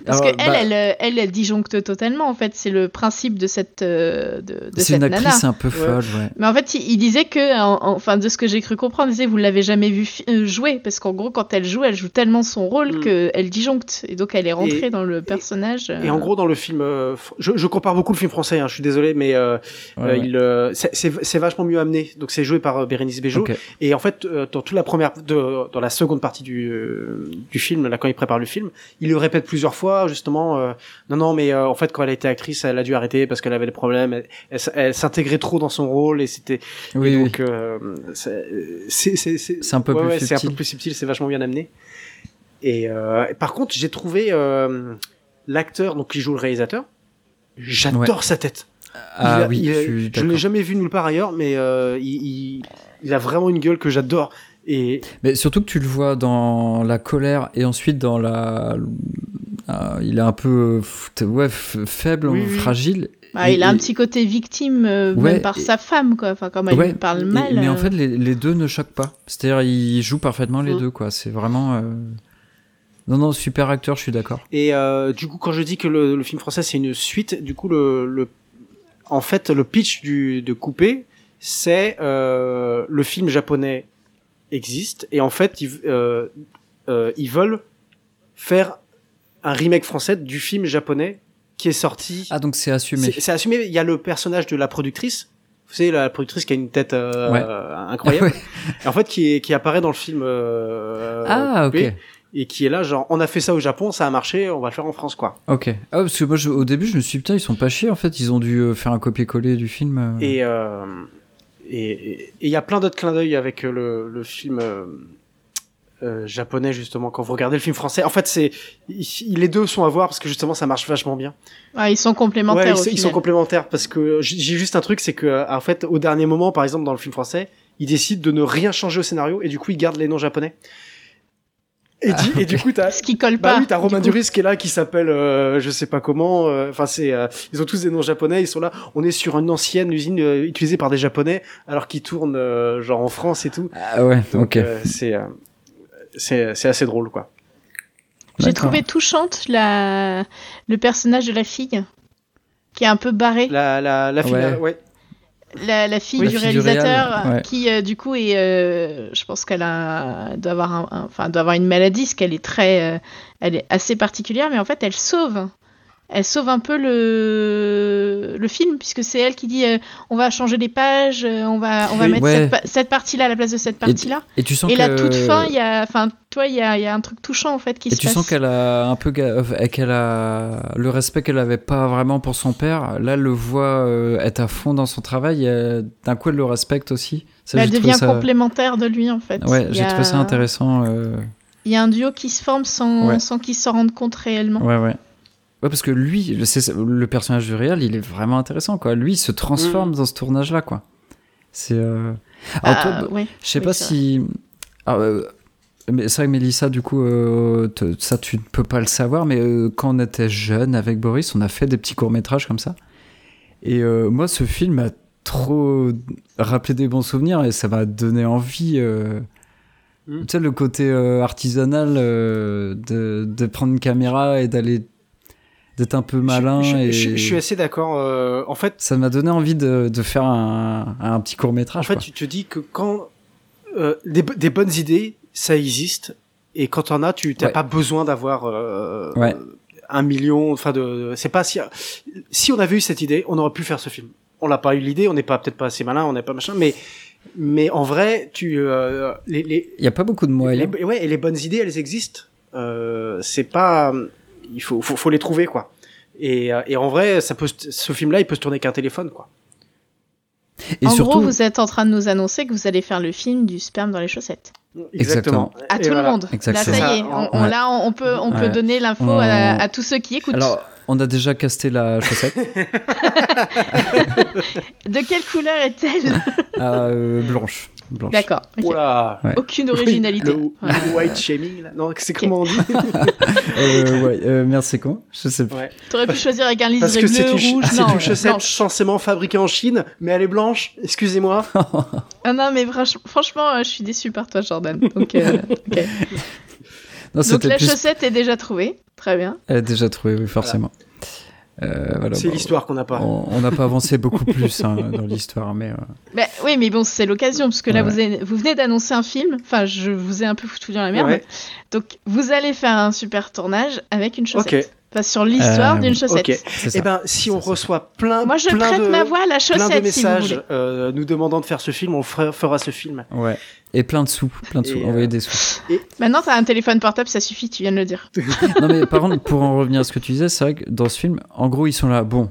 Parce alors, que elle, bah- elle, euh, elle, elle disjoncte totalement en fait. C'est le principe de cette de, de C'est cette une nana. actrice un peu folle, ouais. Mais en fait, il, il disait que, en- en- enfin, de ce que j'ai cru comprendre, il disait vous l'avez jamais vu euh, jouer parce qu'en gros, quand elle joue, elle joue tellement son rôle Mm. que elle disjoncte et donc elle est rentrée Et- dans le personnage. Et en gros, dans le film, euh, je, je compare beaucoup le film français, hein, je suis désolé, mais euh, Ouais, Euh, ouais. il, euh, c'est- vachement mieux amené. Donc c'est joué par euh, Bérénice Bejo. Et en fait, euh, dans toute la première, de, dans la seconde partie du, euh, du film, là quand il prépare le film, il le répète plusieurs fois, justement. euh, non, non, mais euh, en fait, quand elle a été actrice, elle a dû arrêter parce qu'elle avait des problèmes. Elle, elle s- elle s'intégrait trop dans son rôle et c'était. Oui, et oui. donc, euh, c'est c'est c'est C'est un peu ouais, plus ouais, c'est un peu subtil. plus subtil. C'est vachement bien amené. Et par contre, j'ai trouvé l'acteur, donc qui joue le réalisateur. J'adore sa tête. Ah Il a- oui, il a- je je l'ai jamais vu nulle part ailleurs, mais il, il, il a vraiment une gueule que j'adore. Et Mais surtout que tu le vois dans la colère et ensuite dans la. Ah, il est un peu ouais, faible, Oui, oui. fragile. bah, Et- il a un et- petit côté victime euh, Ouais, même par et- sa femme quoi. Enfin, comme elle Ouais, lui parle et- mal. mais en euh, fait, les, les deux ne choquent pas. C'est-à-dire, ils jouent parfaitement les Mm. deux, quoi. C'est vraiment. euh, Non, non, super acteur, je suis d'accord. Et euh, du coup, quand je dis que le, le film français c'est une suite, du coup, le, le en fait, le pitch du, de Coupé, c'est euh, le film japonais existe et en fait, ils, euh, euh, ils veulent faire un remake français du film japonais qui est sorti. Ah, donc c'est assumé. C'est assumé. Il y a le personnage de la productrice. Vous savez, la productrice qui a une tête euh, Ouais. euh, incroyable. [laughs] Ouais. Et en fait, qui, est, qui apparaît dans le film. euh, Ah, ok. Coupé, Et qui est là, genre, on a fait ça au Japon, ça a marché, on va le faire en France, quoi. Ok. Ah, parce que moi, je- au début, je me suis dit, putain, ils sont pas chiés, en fait. Ils ont dû euh, faire un copier-coller du film. euh. Et euh, et il y a plein d'autres clins d'œil avec euh, le, le film euh, euh, japonais justement quand vous regardez le film français. En fait, c'est les deux sont à voir parce que justement ça marche vachement bien. ah, ils sont complémentaires Ouais, ils, sont- ils sont complémentaires parce que j'ai j'ai juste un truc, c'est que euh, en fait au dernier moment, par exemple dans le film français, ils décident de ne rien changer au scénario et du coup ils gardent les noms japonais. Et, Ah, du, et du coup t'as Ce qui colle bah pas. oui, t'as Romain. Duris qui est là, qui s'appelle, euh, je sais pas comment. euh, Enfin, c'est, euh, ils ont tous des noms japonais. Ils sont là. On est sur une ancienne usine euh, utilisée par des Japonais, alors qu'ils tournent euh, genre en France et tout. Ah ouais, Donc, ok. euh, c'est, euh, c'est, c'est assez drôle, quoi. J'ai trouvé touchante la... le personnage de la fille qui est un peu barrée. La, la, la fille, Ouais. ouais. La, la fille du réalisateur ouais. qui euh, du coup est euh, je pense qu'elle a doit avoir un, un- enfin doit avoir une maladie parce qu'elle est très euh, elle est assez particulière mais en fait elle sauve elle sauve un peu le le film puisque c'est elle qui dit euh, on va changer les pages euh, on va on va Oui. mettre Ouais. cette, pa- cette partie là à la place de cette partie là Et tu sens et que... la toute fin il y a enfin toi il y a, y a un truc touchant en fait qui Et se tu passe sens qu'elle a un peu euh, qu'elle a le respect qu'elle avait pas vraiment pour son père. Là, elle le voit être à fond dans son travail. et, D'un coup, elle le respecte aussi. Ça, elle j'ai trouvé devient ça- complémentaire de lui en fait Ouais, j'ai a- trouvé ça intéressant. euh, il y a un duo qui se forme sans, Ouais. sans qu'ils s'en rendent compte réellement Ouais, ouais. Ouais, parce que lui, le, personnage du réel, il est vraiment intéressant, quoi. Lui, il se transforme Mm. dans ce tournage-là, quoi. C'est. euh, Ah, ouais. je sais oui, pas si. Euh, mais c'est vrai que Mélissa, du coup, euh, te- ça tu ne peux pas le savoir, mais quand on était jeune avec Boris, on a fait des petits courts-métrages comme ça. Et moi, ce film m'a trop rappelé des bons souvenirs et ça m'a donné envie. Mm. Tu sais, le côté artisanal de, de prendre une caméra et d'aller. D'être un peu malin. je, je- et je- je suis assez d'accord. euh, en fait, Ça m'a donné envie de, de faire un, un petit en court-métrage. fait, quoi. tu te dis que quand euh, des, des bonnes idées, ça existe, et quand t'en as, tu t'as Ouais. pas besoin d'avoir euh, Ouais. un million. Enfin, de, c'est pas si si on avait eu cette idée, on aurait pu faire ce film. On l'a pas eu l'idée, on n'est pas peut-être pas assez malin, on n'est pas machin, mais mais en vrai, tu euh, les, les, Il n'y a pas beaucoup de moyens. les- ouais, et les bonnes idées, elles existent. Euh, c'est pas, il faut, faut, faut les trouver quoi. Et, euh, et en vrai, ça peut, ce film-là, il peut se tourner qu'un téléphone quoi. Et en surtout, gros, vous êtes en train de nous annoncer que vous allez faire le film du sperme dans les chaussettes. Exactement. À Et tout voilà. le monde. Exactement. Là, ça y est. Ça, On, on- ouais. là, on peut, on peut donner l'info On- à, à tous ceux qui écoutent. alors, on a déjà casté la chaussette. [laughs] De quelle couleur est-elle? Ah, euh, blanche. Blanche. D'accord. ok. Oula. Ouais. Aucune [laughs] originalité. Le, le white shaming là. Non, c'est comment on dit [laughs] Euh, ouais, euh, merde, c'est con Je sais pas. Ouais. T'aurais pu choisir avec un Parce liseré que c'est bleu, une, rouge, non, une chaussette blanche. censément fabriquée en Chine, mais elle est blanche. Excusez-moi. [laughs] Ah non, mais franch- franchement, euh, je suis déçue par toi, Jordan. Donc, euh, ok. Non, Donc la plus- chaussette est déjà trouvée. Très bien. Elle est déjà trouvée, oui, forcément. Euh, voilà, c'est bon, l'histoire qu'on n'a pas. On on n'a pas avancé beaucoup plus hein, [laughs] dans l'histoire, mais euh, Bah, oui, mais bon, c'est l'occasion, parce que là, Ouais. vous, avez- vous venez d'annoncer un film. Enfin, je vous ai un peu foutu dans la merde. Ouais. Donc, vous allez faire un super tournage avec une chaussette. Enfin, sur l'histoire Euh, d'une chaussette. Ok. c'est ça. Eh ben, si on reçoit plein, Moi, je plein prête de, ma voix à la plein de si messages euh, nous demandant de faire ce film, on fera, ce film. Ouais. Et plein de sous, plein de Et, sous, euh, envoyer des sous. Maintenant, t'as un téléphone portable, ça suffit, tu viens de le dire. [laughs] non mais par contre, pour en revenir à ce que tu disais, c'est vrai que dans ce film, en gros, ils sont là, bon,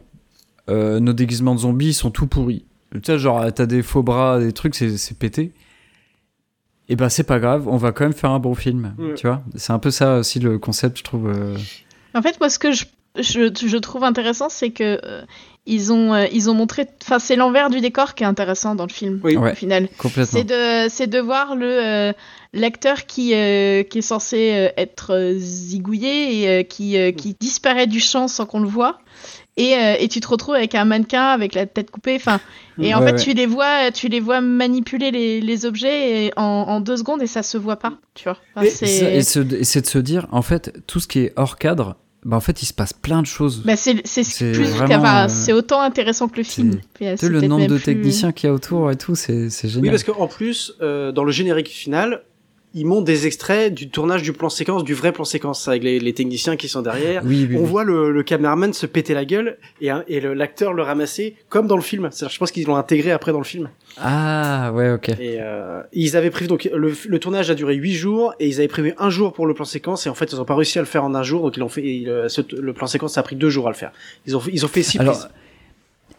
euh, nos déguisements de zombies ils sont tout pourris. Tu sais, genre, t'as des faux bras, des trucs, c'est c'est pété. Et ben c'est pas grave, on va quand même faire un bon film, Ouais. tu vois. C'est un peu ça aussi le concept, je trouve. euh, En fait, moi, ce que je, je, je trouve intéressant, c'est que euh, ils ont, euh, ils ont montré. Enfin, c'est l'envers du décor qui est intéressant dans le film, Oui. Ouais. au final. complètement. C'est de, c'est de voir le euh, l'acteur qui, euh, qui est censé euh, être zigouillé et euh, qui, euh, qui disparaît du champ sans qu'on le voit. Et, euh, et tu te retrouves avec un mannequin avec la tête coupée. Enfin, et en Ouais, fait, ouais. tu les vois, tu les vois manipuler les, les objets et en, en deux secondes et ça se voit pas. Tu vois. Enfin, et c'est de se dire, en fait, tout ce qui est hors cadre, bah en fait, il se passe plein de choses. bah, c'est, c'est, C'est plus, vraiment, enfin, euh, c'est autant intéressant que le film. Euh, tu c'est sais, le nombre de plus- techniciens qu'il y a autour et tout, c'est c'est génial. Oui, parce qu'en plus, euh, dans le générique final, ils montrent des extraits du tournage du plan séquence, du vrai plan séquence, avec les, les techniciens qui sont derrière. oui, oui, On oui. voit le, le cameraman se péter la gueule et, l'acteur le ramasser comme dans le film. C'est-à-dire, Je pense qu'ils l'ont intégré après dans le film. Ah, ouais, ok. Et euh, ils avaient prévu donc le, le tournage a duré huit jours et ils avaient prévu un jour pour le plan séquence et en fait ils ont pas réussi à le faire en un jour donc ils l'ont fait. et le, ce- le plan séquence ça a pris deux jours à le faire. Ils ont fait, ils ont fait six Alors, prises.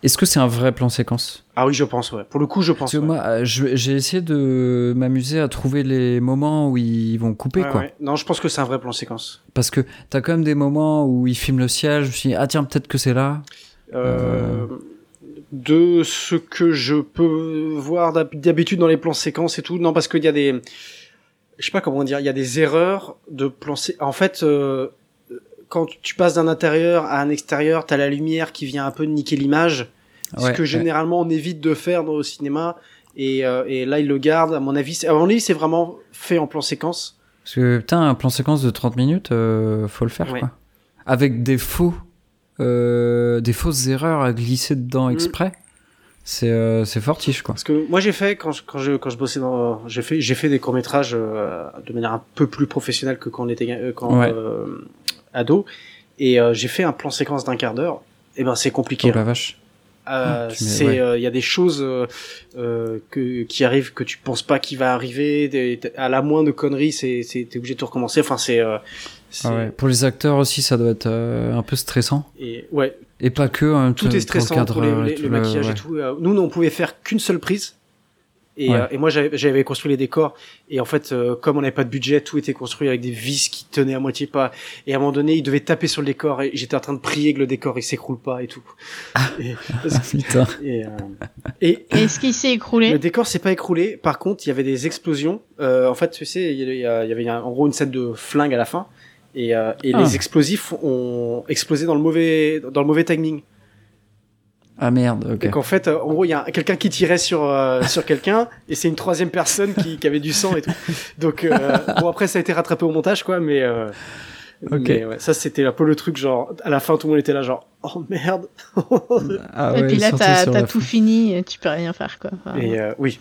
Est-ce que c'est un vrai plan séquence? Ah oui je pense ouais. Pour le coup je pense. Parce que ouais. moi, euh, j'ai essayé de m'amuser à trouver les moments où ils vont couper, Ouais, quoi. ouais. Non je pense que c'est un vrai plan séquence. Parce que t'as quand même des moments où ils filment le ciel, je me suis dit, ah tiens, peut-être que c'est là. Euh, De ce que je peux voir d'hab- d'habitude dans les plans séquences et tout, non parce qu'il y a des, je sais pas comment dire, il y a des erreurs de plans. sé- En fait, euh, quand tu passes d'un intérieur à un extérieur, t'as la lumière qui vient un peu niquer l'image, ce que ouais. généralement on évite de faire dans le cinéma. Et, euh, et là, ils le gardent. À mon avis, c'est- à mon avis, c'est vraiment fait en plan séquence. Parce que, putain, un plan séquence de 30 minutes, euh, faut le faire, Ouais. quoi. Avec des faux, euh, des fausses erreurs à glisser dedans Mm. exprès. C'est euh, c'est fortiche, quoi. Parce que moi j'ai fait quand je, quand je quand je bossais dans j'ai fait j'ai fait des courts métrages de manière un peu plus professionnelle que quand on était euh, quand Ouais. Ado et euh, j'ai fait un plan séquence d'un quart d'heure. Et ben c'est compliqué. Oh la vache. Euh, mets- c'est ouais. euh, il y a des choses euh, euh, que qui arrivent que tu penses pas qu'il va arriver des- à la moindre connerie c'est c'est t'es obligé de tout recommencer. Enfin c'est euh, Ah ouais. Pour les acteurs aussi, ça doit être euh, un peu stressant. et ouais Et pas que. hein, tout pour est le stressant cadre, pour les, euh, les- tout le le- maquillage ouais. et tout. Euh, Nous, on pouvait faire qu'une seule prise Et, Ouais. euh, et moi, j'avais j'avais construit les décors. Et en fait, euh, comme on n'avait pas de budget, tout était construit avec des vis qui tenaient à moitié pas. Et à un moment donné, il devait taper sur le décor. Et j'étais en train de prier que le décor il s'écroule pas et tout. Et, [laughs] Putain. et, euh, et Et Est-ce qu'il s'est le écroulé décor s'est pas écroulé. Par contre, il y avait des explosions. Euh, en fait, tu sais, il y a- il y, a- il y avait en gros une scène de flingue à la fin. Et, euh, et Ah. les explosifs ont explosé dans le mauvais dans le mauvais timing. Ah merde, ok. Donc en fait, euh, en gros, il y a un- quelqu'un qui tirait sur euh, [laughs] sur quelqu'un et c'est une troisième personne qui, qui avait du sang et tout. Donc euh, bon après ça a été rattrapé au montage quoi, mais, euh, Ok. mais, ouais, ça c'était un peu le truc genre à la fin tout le monde était là genre oh merde. [laughs] Ah Et puis là, t'as tout fin. fini, et tu peux rien faire, quoi. Enfin, Et euh, oui.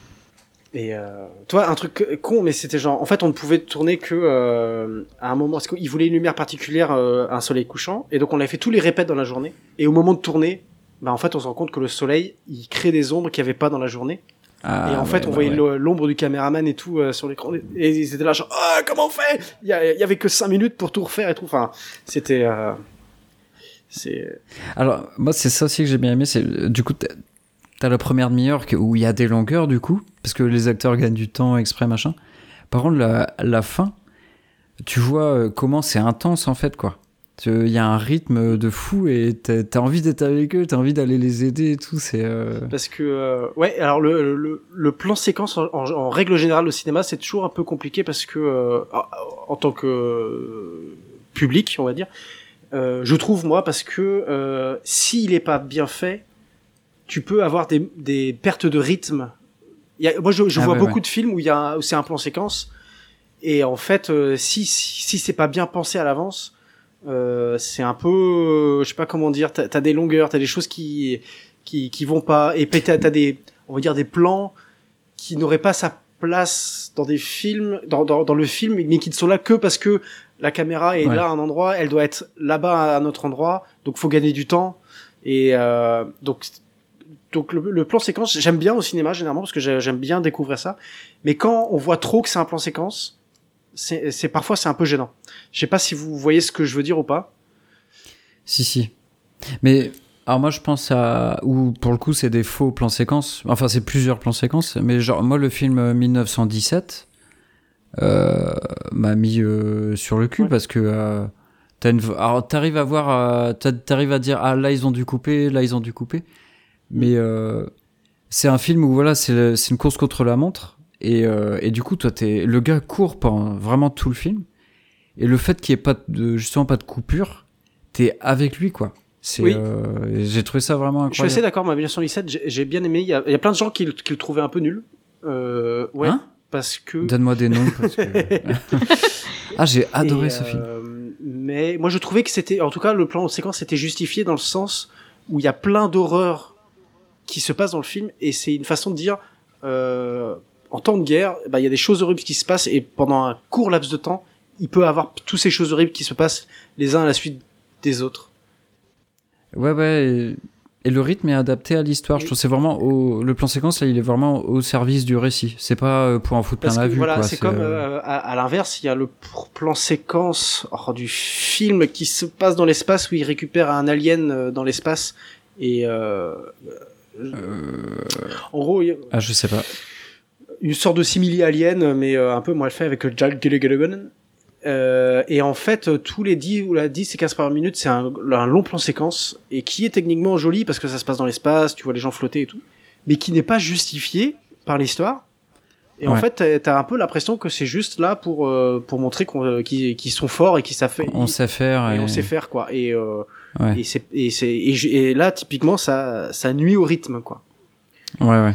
Et euh, toi, un truc con, mais c'était genre, en fait, on ne pouvait tourner que euh, à un moment, parce qu'il voulait une lumière particulière, euh, un soleil couchant, et donc on avait fait tous les répètes dans la journée. Et au moment de tourner, bah en fait, on se rend compte que le soleil, il crée des ombres qu'il n'y avait pas dans la journée. Ah, et en fait, on bah voyait ouais. l'ombre du caméraman et tout euh, sur l'écran. Et ils étaient là genre, ah, comment on fait? Il y, y avait que 5 minutes pour tout refaire et tout. Enfin, c'était... Euh, c'est... Alors, moi, c'est ça aussi que j'ai bien aimé. C'est euh, du coup, t'as la première demi-heure où il y a des longueurs, du coup, parce que les acteurs gagnent du temps exprès, machin. Par contre, la, la fin, tu vois comment c'est intense, en fait, quoi. Il y a un rythme de fou et t'as t'as envie d'être avec eux, t'as envie d'aller les aider et tout. C'est. euh, Parce que euh, ouais, alors le, le, le plan séquence en, en- en règle générale au cinéma c'est toujours un peu compliqué parce que euh, en- tant que euh, public on va dire, euh, je trouve moi parce que euh, s'il est pas bien fait, tu peux avoir des, des pertes de rythme. Y a, moi je, je Ah vois ouais, beaucoup ouais. de films où il y a c'est un plan séquence et en fait euh, si si, si c'est pas bien pensé à l'avance euh, c'est un peu euh, je sais pas comment dire t'as as des longueurs t'as des choses qui qui qui vont pas. Et t'as des on va dire des plans qui n'auraient pas sa place dans des films dans, dans dans le film mais qui ne sont là que parce que la caméra est Ouais. là à un endroit elle doit être là-bas à un autre endroit donc faut gagner du temps. Et euh, donc donc le, le plan séquence j'aime bien au cinéma généralement parce que j'ai- j'aime bien découvrir ça. Mais quand on voit trop que c'est un plan séquence c'est parfois c'est un peu gênant je sais pas si vous voyez ce que je veux dire ou pas Si, si. Mais. Alors moi je pense à ou pour le coup c'est des faux plans séquences enfin c'est plusieurs plans séquences mais genre moi le film euh, 1917 euh, m'a mis euh, sur le cul Ouais. parce que euh, t'as une alors t'arrives à voir euh, t'a- t'arrives à dire ah là ils ont dû couper là ils ont dû couper mais euh, c'est un film où voilà c'est une course contre la montre et euh, et du coup toi t'es le gars court pendant vraiment tout le film. Et le fait qu'il y ait pas de justement pas de coupure t'es avec lui quoi. Oui. euh, j'ai trouvé ça vraiment je suis assez incroyable. d'accord mais 1917 j'ai j'ai bien aimé. Il y a, il y a plein de gens qui, le- qui le trouvaient un peu nul. Euh, ouais Hein? parce que donne-moi des noms parce que... [laughs] ah j'ai adoré Et, ce film. euh, Mais moi, je trouvais que c'était, en tout cas, le plan de séquence était justifié dans le sens où il y a plein d'horreurs qui se passent dans le film et c'est une façon de dire, euh, en temps de guerre, bah, il y a des choses horribles qui se passent et pendant un court laps de temps, il peut avoir toutes ces choses horribles qui se passent les uns à la suite des autres. Ouais, ouais. Et, et le rythme est adapté à l'histoire. Je trouve que c'est vraiment au, le plan séquence là, il est vraiment au service du récit. C'est pas euh, pour en foutre plein la vue. voilà, c'est comme euh, euh, à, à l'inverse, il y a le plan séquence oh, du film qui se passe dans l'espace où il récupère un alien euh, dans l'espace et euh, en gros il Ah, je sais pas. Une sorte de simili alien mais euh, un peu mal fait avec Jack Gilligan. Euh, et en fait, euh, tous les 10 ou la 10 et 15 par minute, c'est un, un long plan séquence et qui est techniquement joli parce que ça se passe dans l'espace, tu vois les gens flotter et tout, mais qui n'est pas justifié par l'histoire. Et en fait, t'as- un peu l'impression que c'est juste là pour euh, pour montrer euh, qu'ils qu'ils sont forts et qu'ils savent faire. On sait faire. et Et, on sait faire quoi. Et euh, Ouais. et c'est et et là typiquement ça ça nuit au rythme quoi. Ouais, ouais.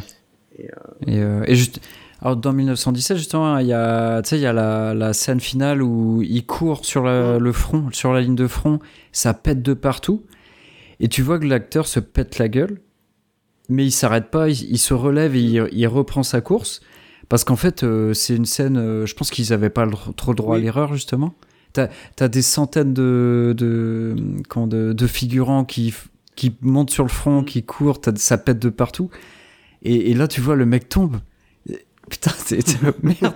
Et, Et, euh, et juste. Alors, dans 1917, justement, il y a, tu sais, il y a la, la scène finale où il court sur la- le front, sur la ligne de front, ça pète de partout. Et tu vois que l'acteur se pète la gueule, mais il s'arrête pas, il, il se relève et il, il reprend sa course. Parce qu'en fait, euh, c'est une scène, euh, je pense qu'ils avaient pas le- trop le droit Oui. à l'erreur, justement. T'as as des centaines de, de, de, de figurants qui, qui montent sur le front, qui courent, ça pète de partout. Et, et là, tu vois, le mec tombe. Putain, c'est [laughs] merde.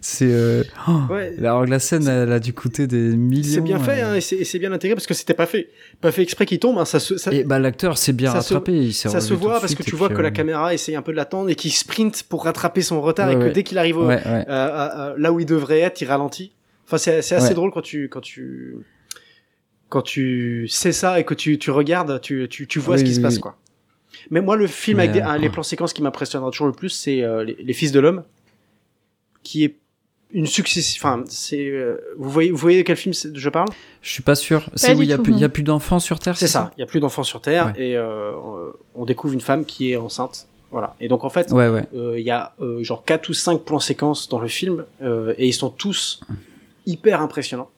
C'est euh, oh, Ouais. alors la scène, elle a dû coûter des millions. C'est bien fait, euh, hein, et c'est bien intégré parce que c'était pas fait. Pas fait exprès qu'il tombe, hein, ça se, ça, Et bah l'acteur s'est bien ça se- rattrapé. il s'est ça se voit parce que tu vois que la euh, caméra essaye un peu de l'attendre et qu'il sprint pour rattraper son retard Ouais, et que ouais. dès qu'il arrive au- euh, là où il devrait être, il ralentit. Enfin, c'est c'est assez drôle quand tu quand tu quand tu sais ça et que tu tu regardes, tu tu, tu vois Oui, ce qui oui, se passe quoi. Mais moi, le film Mais, avec des, un- les plans séquences qui m'impressionnera toujours le plus, c'est euh, les, les Fils de l'homme, qui est une succession. Enfin, c'est euh, vous voyez vous voyez de quel film je parle? Je suis pas sûr. C'est où il y a plus, il y a non. plus d'enfants sur Terre. C'est ça? Il y a plus d'enfants sur Terre Ouais. et euh, on découvre une femme qui est enceinte. Voilà. Et donc en fait, Ouais, ouais. euh, il y a euh, genre quatre ou cinq plans séquences dans le film euh, et ils sont tous hyper impressionnants.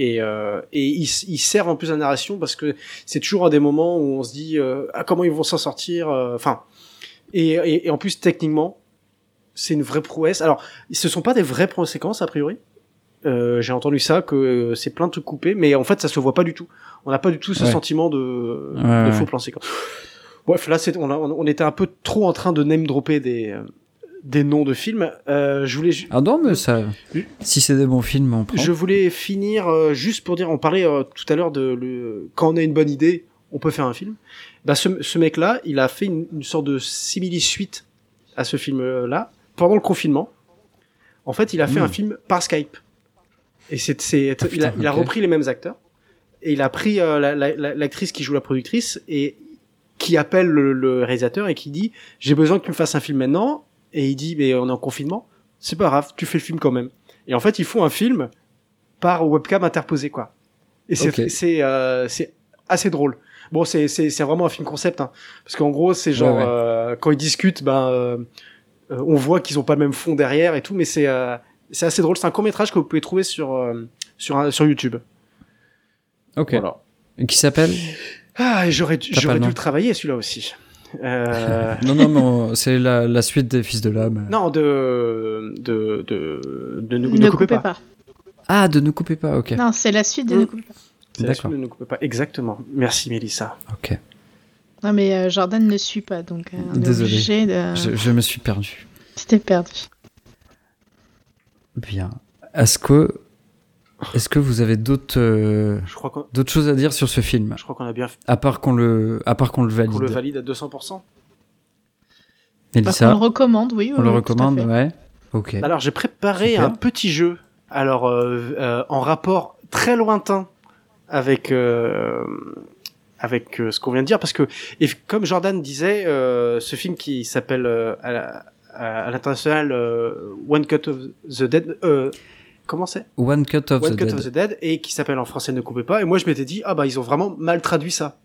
Et, euh, et ils, ils servent en plus à la narration parce que c'est toujours à des moments où on se dit euh, ah, comment ils vont s'en sortir. euh, Enfin, et, et, et en plus techniquement, c'est une vraie prouesse. Alors, ce sont pas des vrais plans séquences a priori. Euh, J'ai entendu ça que euh, c'est plein de trucs coupés, mais en fait ça se voit pas du tout. On n'a pas du tout ce Ouais. sentiment de, Ouais, de ouais. faux plans séquences. Bref, là, c'est, on, a- on était un peu trop en train de name dropper des, euh, des noms de films. Euh, je voulais, Ah non, mais ça. Oui. Si c'est des bons films, on prend. je voulais finir euh, juste pour dire, on parlait euh, tout à l'heure de le, quand on a une bonne idée, on peut faire un film. Bah, ce, ce mec-là, il a fait une, une sorte de simili-suite à ce film-là pendant le confinement. En fait, il a fait Mm. un film par Skype. Et c'est, c'est, Ah, il, a, il repris les mêmes acteurs. Et il a pris euh, la- l'actrice qui joue la productrice et qui appelle le, le réalisateur et qui dit j'ai besoin que tu me fasses un film maintenant. Et il dit mais on est en confinement. C'est pas grave, tu fais le film quand même. Et en fait, ils font un film par webcam interposée quoi. Et c'est c'est euh, c'est assez drôle. Bon, c'est c'est c'est vraiment un film concept hein, parce qu'en gros, c'est genre Ouais, ouais. euh, quand ils discutent, ben euh, euh, on voit qu'ils ont pas le même fond derrière et tout, mais c'est euh, c'est assez drôle. C'est un court métrage que vous pouvez trouver sur euh, sur un- sur YouTube. Ok. Voilà. Et Qui s'appelle? Ah, j'aurais j'aurais le dû le travailler celui-là aussi. Euh, Non, non, mais c'est la, la suite des Fils de l'âme. non, de de de de ne, Ne, coupez coupez pas. pas. Ah, de ne coupez pas, ok. Non, c'est la suite de Mm. Ne coupez pas. C'est la suite de ne coupez pas. Exactement. Merci Mélissa. Ok. Non, mais euh, Jordan ne suit pas, donc euh, Désolé. de. Je, je me suis perdu. C'était perdu. Bien. Est-ce que, est-ce que vous avez d'autres, euh, d'autres choses à dire sur ce film? Je crois qu'on a bien fait À part qu'on le, à part qu'on le valide. qu'on le valide à 200%. Bah, Mélissa, on le recommande, oui. on oui, le recommande, ouais. Ok. Alors j'ai préparé Super. un petit jeu. Alors euh, euh, en rapport très lointain avec euh, avec euh, ce qu'on vient de dire parce que et comme Jordan disait, euh, ce film qui s'appelle euh, à l'international euh, One Cut of the Dead. Comment c'est One Cut of One the Cut Dead. of the Dead et qui s'appelle en français Ne coupez pas. Et moi je m'étais dit ah bah ils ont vraiment mal traduit ça.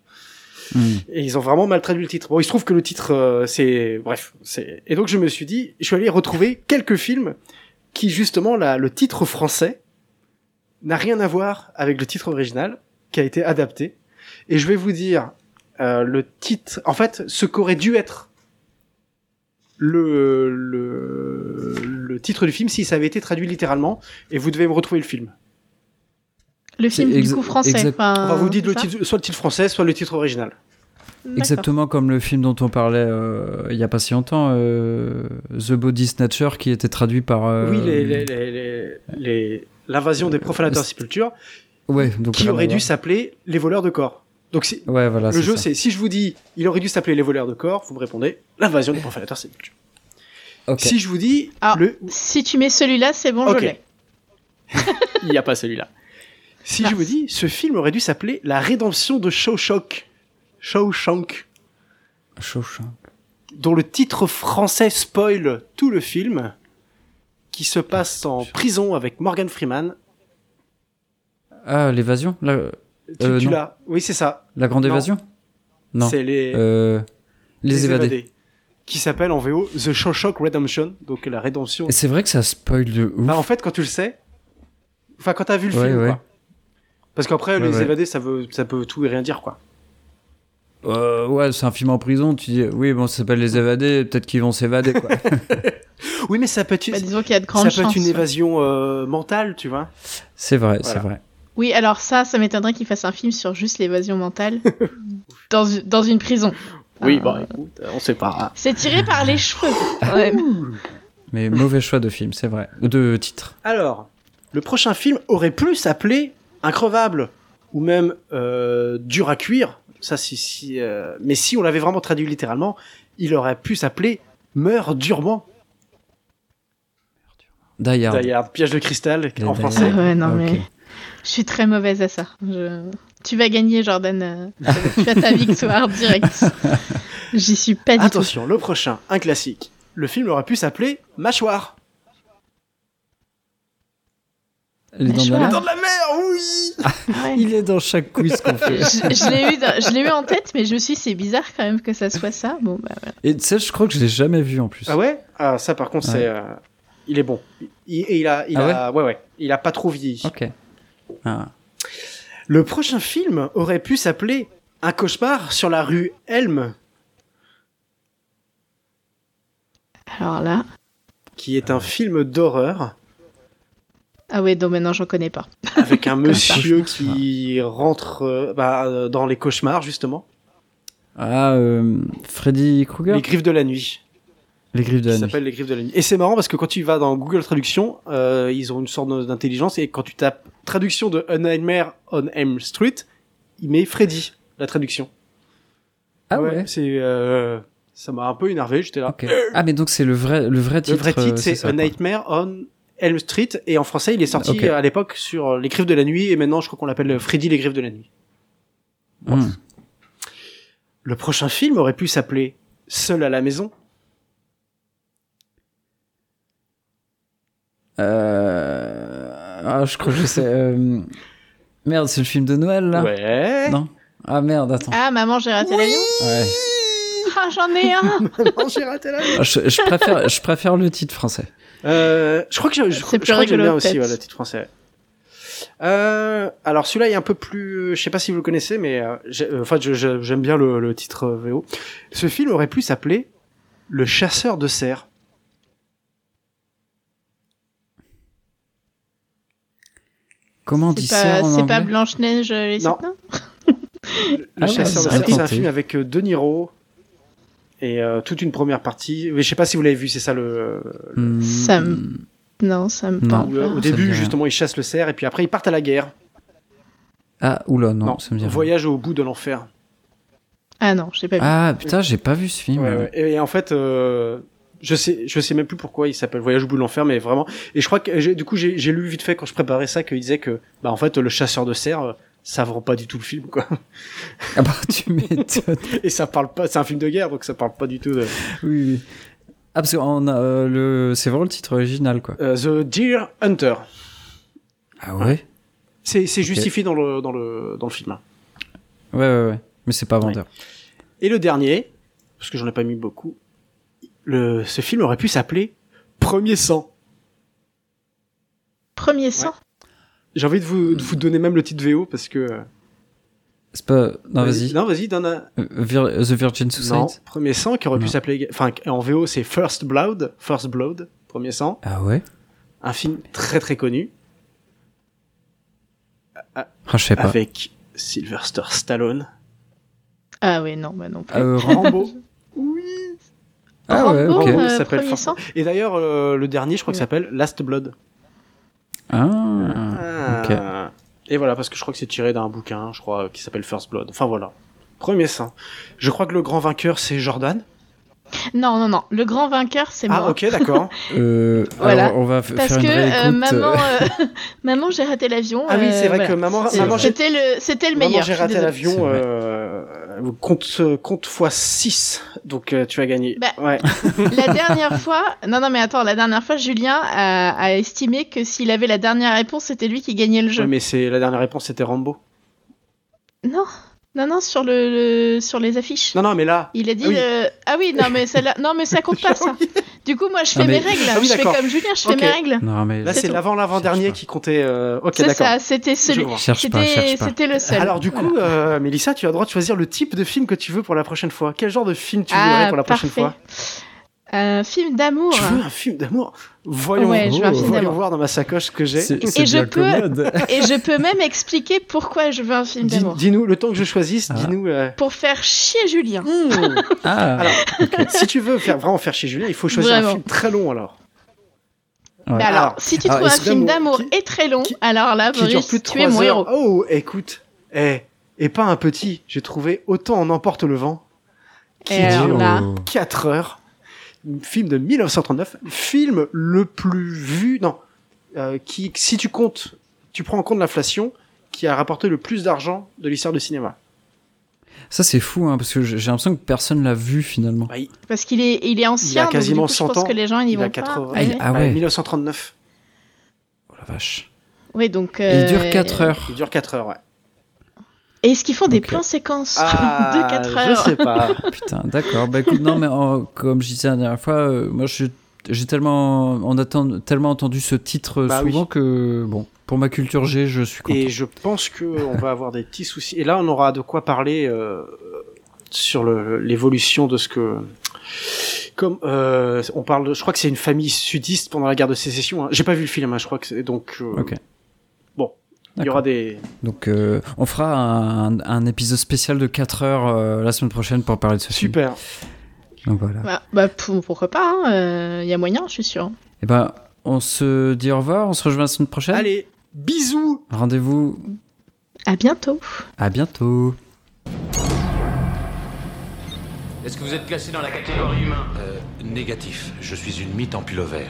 Hmm. Et ils ont vraiment mal traduit le titre. Bon, il se trouve que le titre, euh, c'est... Bref. c'est Et donc, je me suis dit, je suis allé retrouver quelques films qui, justement, la, le titre français n'a rien à voir avec le titre original, qui a été adapté. Et je vais vous dire euh, le titre... En fait, ce qu'aurait dû être le, le, le titre du film si ça avait été traduit littéralement, et vous devez me retrouver le film. Le film, du coup, français. enfin, Enfin, vous dites le titre, soit le titre français, soit le titre original. Exactement comme le film dont on parlait euh, il y a pas si longtemps, euh, The Body Snatcher, qui était traduit par. euh, Oui, les, les, les, les- les- l'invasion des profanateurs Euh, sépulture, Ouais, donc. qui aurait dû s'appeler les voleurs de corps. Donc si, Ouais, voilà. le jeu, c'est si je vous dis, il aurait dû s'appeler les voleurs de corps, vous me répondez l'invasion des profanateurs sépulture. Si je vous dis, Ah. le, Si tu mets celui-là, c'est bon, Ok. je l'ai. [laughs] il n'y a pas celui-là. Si je vous dis, ce film aurait dû s'appeler La rédemption de Shawshank, Shawshank, Shawshank. dont le titre français spoil tout le film, qui se passe en prison avec Morgan Freeman. Ah, l'évasion la, Tu, Euh, tu l'as Oui, c'est ça. la grande Non. évasion? Non. C'est les, Euh, les, évadés. Qui s'appelle en VO The Shawshank Redemption, donc la rédemption. Et c'est vrai que ça spoil de ouf. Bah, en fait, quand tu le sais, enfin, quand t'as vu le Ouais, film, ouais. quoi. Parce qu'après, Ouais, les ouais. évadés, ça veut, ça peut tout et rien dire, quoi. Euh, ouais, c'est un film en prison. Tu dis, oui, bon, ça s'appelle Les Évadés. Peut-être qu'ils vont s'évader, quoi. [laughs] Oui, mais ça peut être, Bah, disons qu'il y a de ça grandes peut chances. être une évasion euh, mentale, tu vois. c'est vrai, Voilà. c'est vrai. Oui, alors ça, ça m'étonnerait qu'il fasse un film sur juste l'évasion mentale [laughs] dans, dans une prison. Oui, Ah. bah écoute, on sait pas. C'est tiré par les cheveux, quand même. Mais mauvais choix de film, c'est vrai. De titre. Alors, le prochain film aurait pu s'appeler Increvable ou même euh, Dur à cuire. Ça, si, si, euh, mais si on l'avait vraiment traduit littéralement, il aurait pu s'appeler Meurs durement. Hard, piège de cristal en français. Ah ouais, non, Ok. mais je suis très mauvaise à ça. Je- Tu vas gagner, Jordan. euh, Tu as ta victoire direct. [laughs] J'y suis pas du tout. Attention, le prochain, un classique. Le film aurait pu s'appeler Mâchoire. Les dents de la mer Dans de la mer, oui Ah ouais. Il est dans chaque quiz qu'on fait. Je, je l'ai eu, dans- je l'ai eu en tête, mais je me suis dit, c'est bizarre quand même que ça soit ça. Bon, bah, voilà. Et ça, je crois que je l'ai jamais vu en plus. Ah ouais? Ah ça par contre Ouais. c'est... euh, il est bon. Il, et il a... Il Ah a ouais ouais. Il a pas trop vieilli. Ok. Ah. Le prochain film aurait pu s'appeler Un cauchemar sur la rue Elm, Alors là. qui est un film d'horreur Ah ouais, donc maintenant j'en connais pas. avec un [laughs] monsieur [laughs] qui rentre euh, bah, dans les cauchemars justement. Ah, euh, Freddy Krueger? Les griffes de la nuit. Les griffes de la nuit. s'appelle les griffes de la nuit. Et c'est marrant parce que quand tu vas dans Google Traduction, euh, ils ont une sorte d'intelligence et quand tu tapes traduction de A Nightmare on Elm Street, il met Freddy, la traduction. Ah ouais, C'est, euh, ça m'a un peu énervé, j'étais là. Ah, mais donc c'est le vrai, le vrai titre. Le vrai titre, c'est A. Nightmare on Elm Street et en français, il est sorti à l'époque sur Les Griffes de la Nuit et maintenant, je crois qu'on l'appelle Freddy les Griffes de la Nuit. Hmm. Le prochain film aurait pu s'appeler Seul à la maison. Euh... Ah, je crois que je sais. euh, Merde, c'est le film de Noël là Ouais. Non? Ah merde, attends. Ah, maman, j'ai raté l'avion Ouais. Ah, j'en ai un [laughs] non, j'ai raté la Ah, je, je préfère, je préfère le titre français. Euh, je crois que je, je, je crois que j'aime bien aussi ouais, le titre français. Euh, alors celui-là est un peu plus, je sais pas si vous le connaissez, mais euh, euh, enfin j'aime bien le, le titre euh, VO. Ce film aurait pu s'appeler Le chasseur de cerfs. Comment on dit C'est ça c'est pas Blanche-Neige euh, les Non. sept nains Le [laughs] Ah ouais, chasseur de ça cerfs, c'est un film avec euh, De Niro et euh, toute une première partie. Mais je sais pas si vous l'avez vu, c'est ça le. Hmm, Ça me- Non, ça me Non. parle euh, au début, justement, ils chassent le cerf et puis après ils partent à la guerre. Ah, oula, non, ça me dit. Voyage au bout de l'enfer. Ah non, je sais pas vu. Ah putain, j'ai pas vu ce film. Ouais, ouais. Et, en fait, euh, je sais, je sais même plus pourquoi il s'appelle Voyage au bout de l'enfer, mais vraiment. Et je crois que du coup, j'ai lu vite fait quand je préparais ça qu'il disait que, bah, en fait, le chasseur de cerfs, ça vend pas du tout le film, quoi. Ah bah tu [laughs] m'étonnes. Et ça parle pas, c'est un film de guerre, donc ça parle pas du tout de. oui, oui. Ah parce a, euh, le, c'est vraiment le titre original quoi. Euh, The Deer Hunter. Ah ouais? C'est c'est justifié dans le dans le dans le film. hein. Ouais ouais ouais. Mais c'est pas vendeur. Et le dernier, parce que j'en ai pas mis beaucoup, le ce film aurait pu s'appeler Premier sang. Premier sang J'ai envie de vous de vous donner même le titre VO parce que. euh, C'est pas. Non vas-y. Non, vas-y, donne un. Euh, Vir- The Virgin Suicide. Non, Premier sang qui aurait pu s'appeler. Enfin, en VO, c'est First Blood. First Blood. Premier sang. Ah ouais. Un film très très connu. Ah je sais pas. Avec Sylvester Stallone. Ah ouais, non, bah non plus. Euh, Ram- Rambo. [laughs] Ah ouais ok. euh, Ça s'appelle Et d'ailleurs, euh, le dernier, je crois que ça s'appelle Last Blood. Ah. Ok. Ah. Et voilà, parce que je crois que c'est tiré d'un bouquin, je crois, qui s'appelle First Blood. Enfin voilà. Premier sang. Je crois que le grand vainqueur, c'est Jordan. Non, non, non. Le grand vainqueur, c'est Ah, moi. ok, d'accord. [laughs] Euh, Voilà. on va Parce faire que une euh, maman, [laughs] euh, [laughs] maman, j'ai raté l'avion. Ah oui, c'est euh, vrai voilà. que maman, maman, j'ai C'était le, c'était le Maman, meilleur. j'ai je suis raté l'avion, euh, compte, compte x 6, donc euh, tu as gagné. Bah, ouais. La dernière fois, non, non, mais attends, la dernière fois, Julien a, a estimé que s'il avait la dernière réponse, c'était lui qui gagnait le jeu. Ouais, mais c'est la dernière réponse, c'était Rambo. Non, non, non, sur le, le- sur les affiches. Non, non, mais là. Il a dit Ah oui. le- ah oui non mais celle-là non mais ça compte pas ça. [laughs] Du coup moi je fais Non, mais- mes règles, Ah oui, je fais comme Julien, je fais mes règles. Non mais. Là, C'est c'est tout. l'avant l'avant-dernier Cherche pas. qui comptait. euh, Ok, C'est d'accord. ça, c'était celui. C'était cherche pas. c'était le seul. Alors du coup, euh, Mélissa, tu as le droit de choisir le type de film que tu veux pour la prochaine fois. Quel genre de film tu voudrais ah, pour la prochaine parfait. fois? Un film d'amour. Tu veux un film d'amour? Voyons, Ouais, je veux un film voyons d'amour. voir dans ma sacoche ce que j'ai. C'est Et je peux- commode. [laughs] Et je peux même expliquer pourquoi je veux un film Dis- d'amour. Dis-nous, le temps que je choisisse, Ah. dis-nous. euh, Pour faire chier Julien. hmm. Ah. Alors, si tu veux faire vraiment faire chez Julien, il faut choisir un film très long alors. Ouais. Alors, Alors, si tu alors, trouves un film d'amour qui- et très long, qui- alors là, Boris, plus de tu es 3 mon héros. Oh, écoute, eh, et pas un petit. J'ai trouvé autant en emporte le vent. Qui Et alors dure là, 4 heures. Film de 1939. Film le plus vu. Non. euh, qui, si tu comptes, tu prends en compte l'inflation, qui a rapporté le plus d'argent de l'histoire du cinéma. Ça, c'est fou, hein, parce que j'ai l'impression que personne l'a vu finalement. Bah, il, parce qu'il est, il est ancien, donc quasiment du coup, je 100 pense ans. que les gens ils y il a vont 80. pas. Ah, il- ah ouais, ouais. 1939. Oh la vache. Oui, donc. Il euh, dure 4 heures. Il dure 4 heures, ouais. Et est-ce qu'ils font des plans séquences Ah, [laughs] de 4 je heures sais pas. [laughs] Putain, d'accord. Bah écoute, non, mais en- comme je disais la dernière fois, euh, moi je- j'ai tellement, on a tellement entendu ce titre Bah souvent oui. que, bon, pour ma culture G, je suis content. Et je pense que on va avoir des petits soucis. Et là, on aura de quoi parler euh, sur le- l'évolution de ce que. Comme euh, on parle, de, je crois que c'est une famille sudiste pendant la guerre de sécession. hein. J'ai pas vu le film, hein, je crois que c'est donc. euh, Ok. Il y aura des. Donc, euh, on fera un, un épisode spécial de 4 heures euh, la semaine prochaine pour parler de ce film. Super. Donc voilà. Bah, bah, pour- pourquoi pas, il hein, y a moyen, je suis sûr. Et ben, on se dit au revoir, on se rejoint la semaine prochaine. Allez, bisous. Rendez-vous À bientôt. à bientôt. Est-ce que vous êtes classé dans la catégorie humain? Euh, négatif. Je suis une mythe en pullover.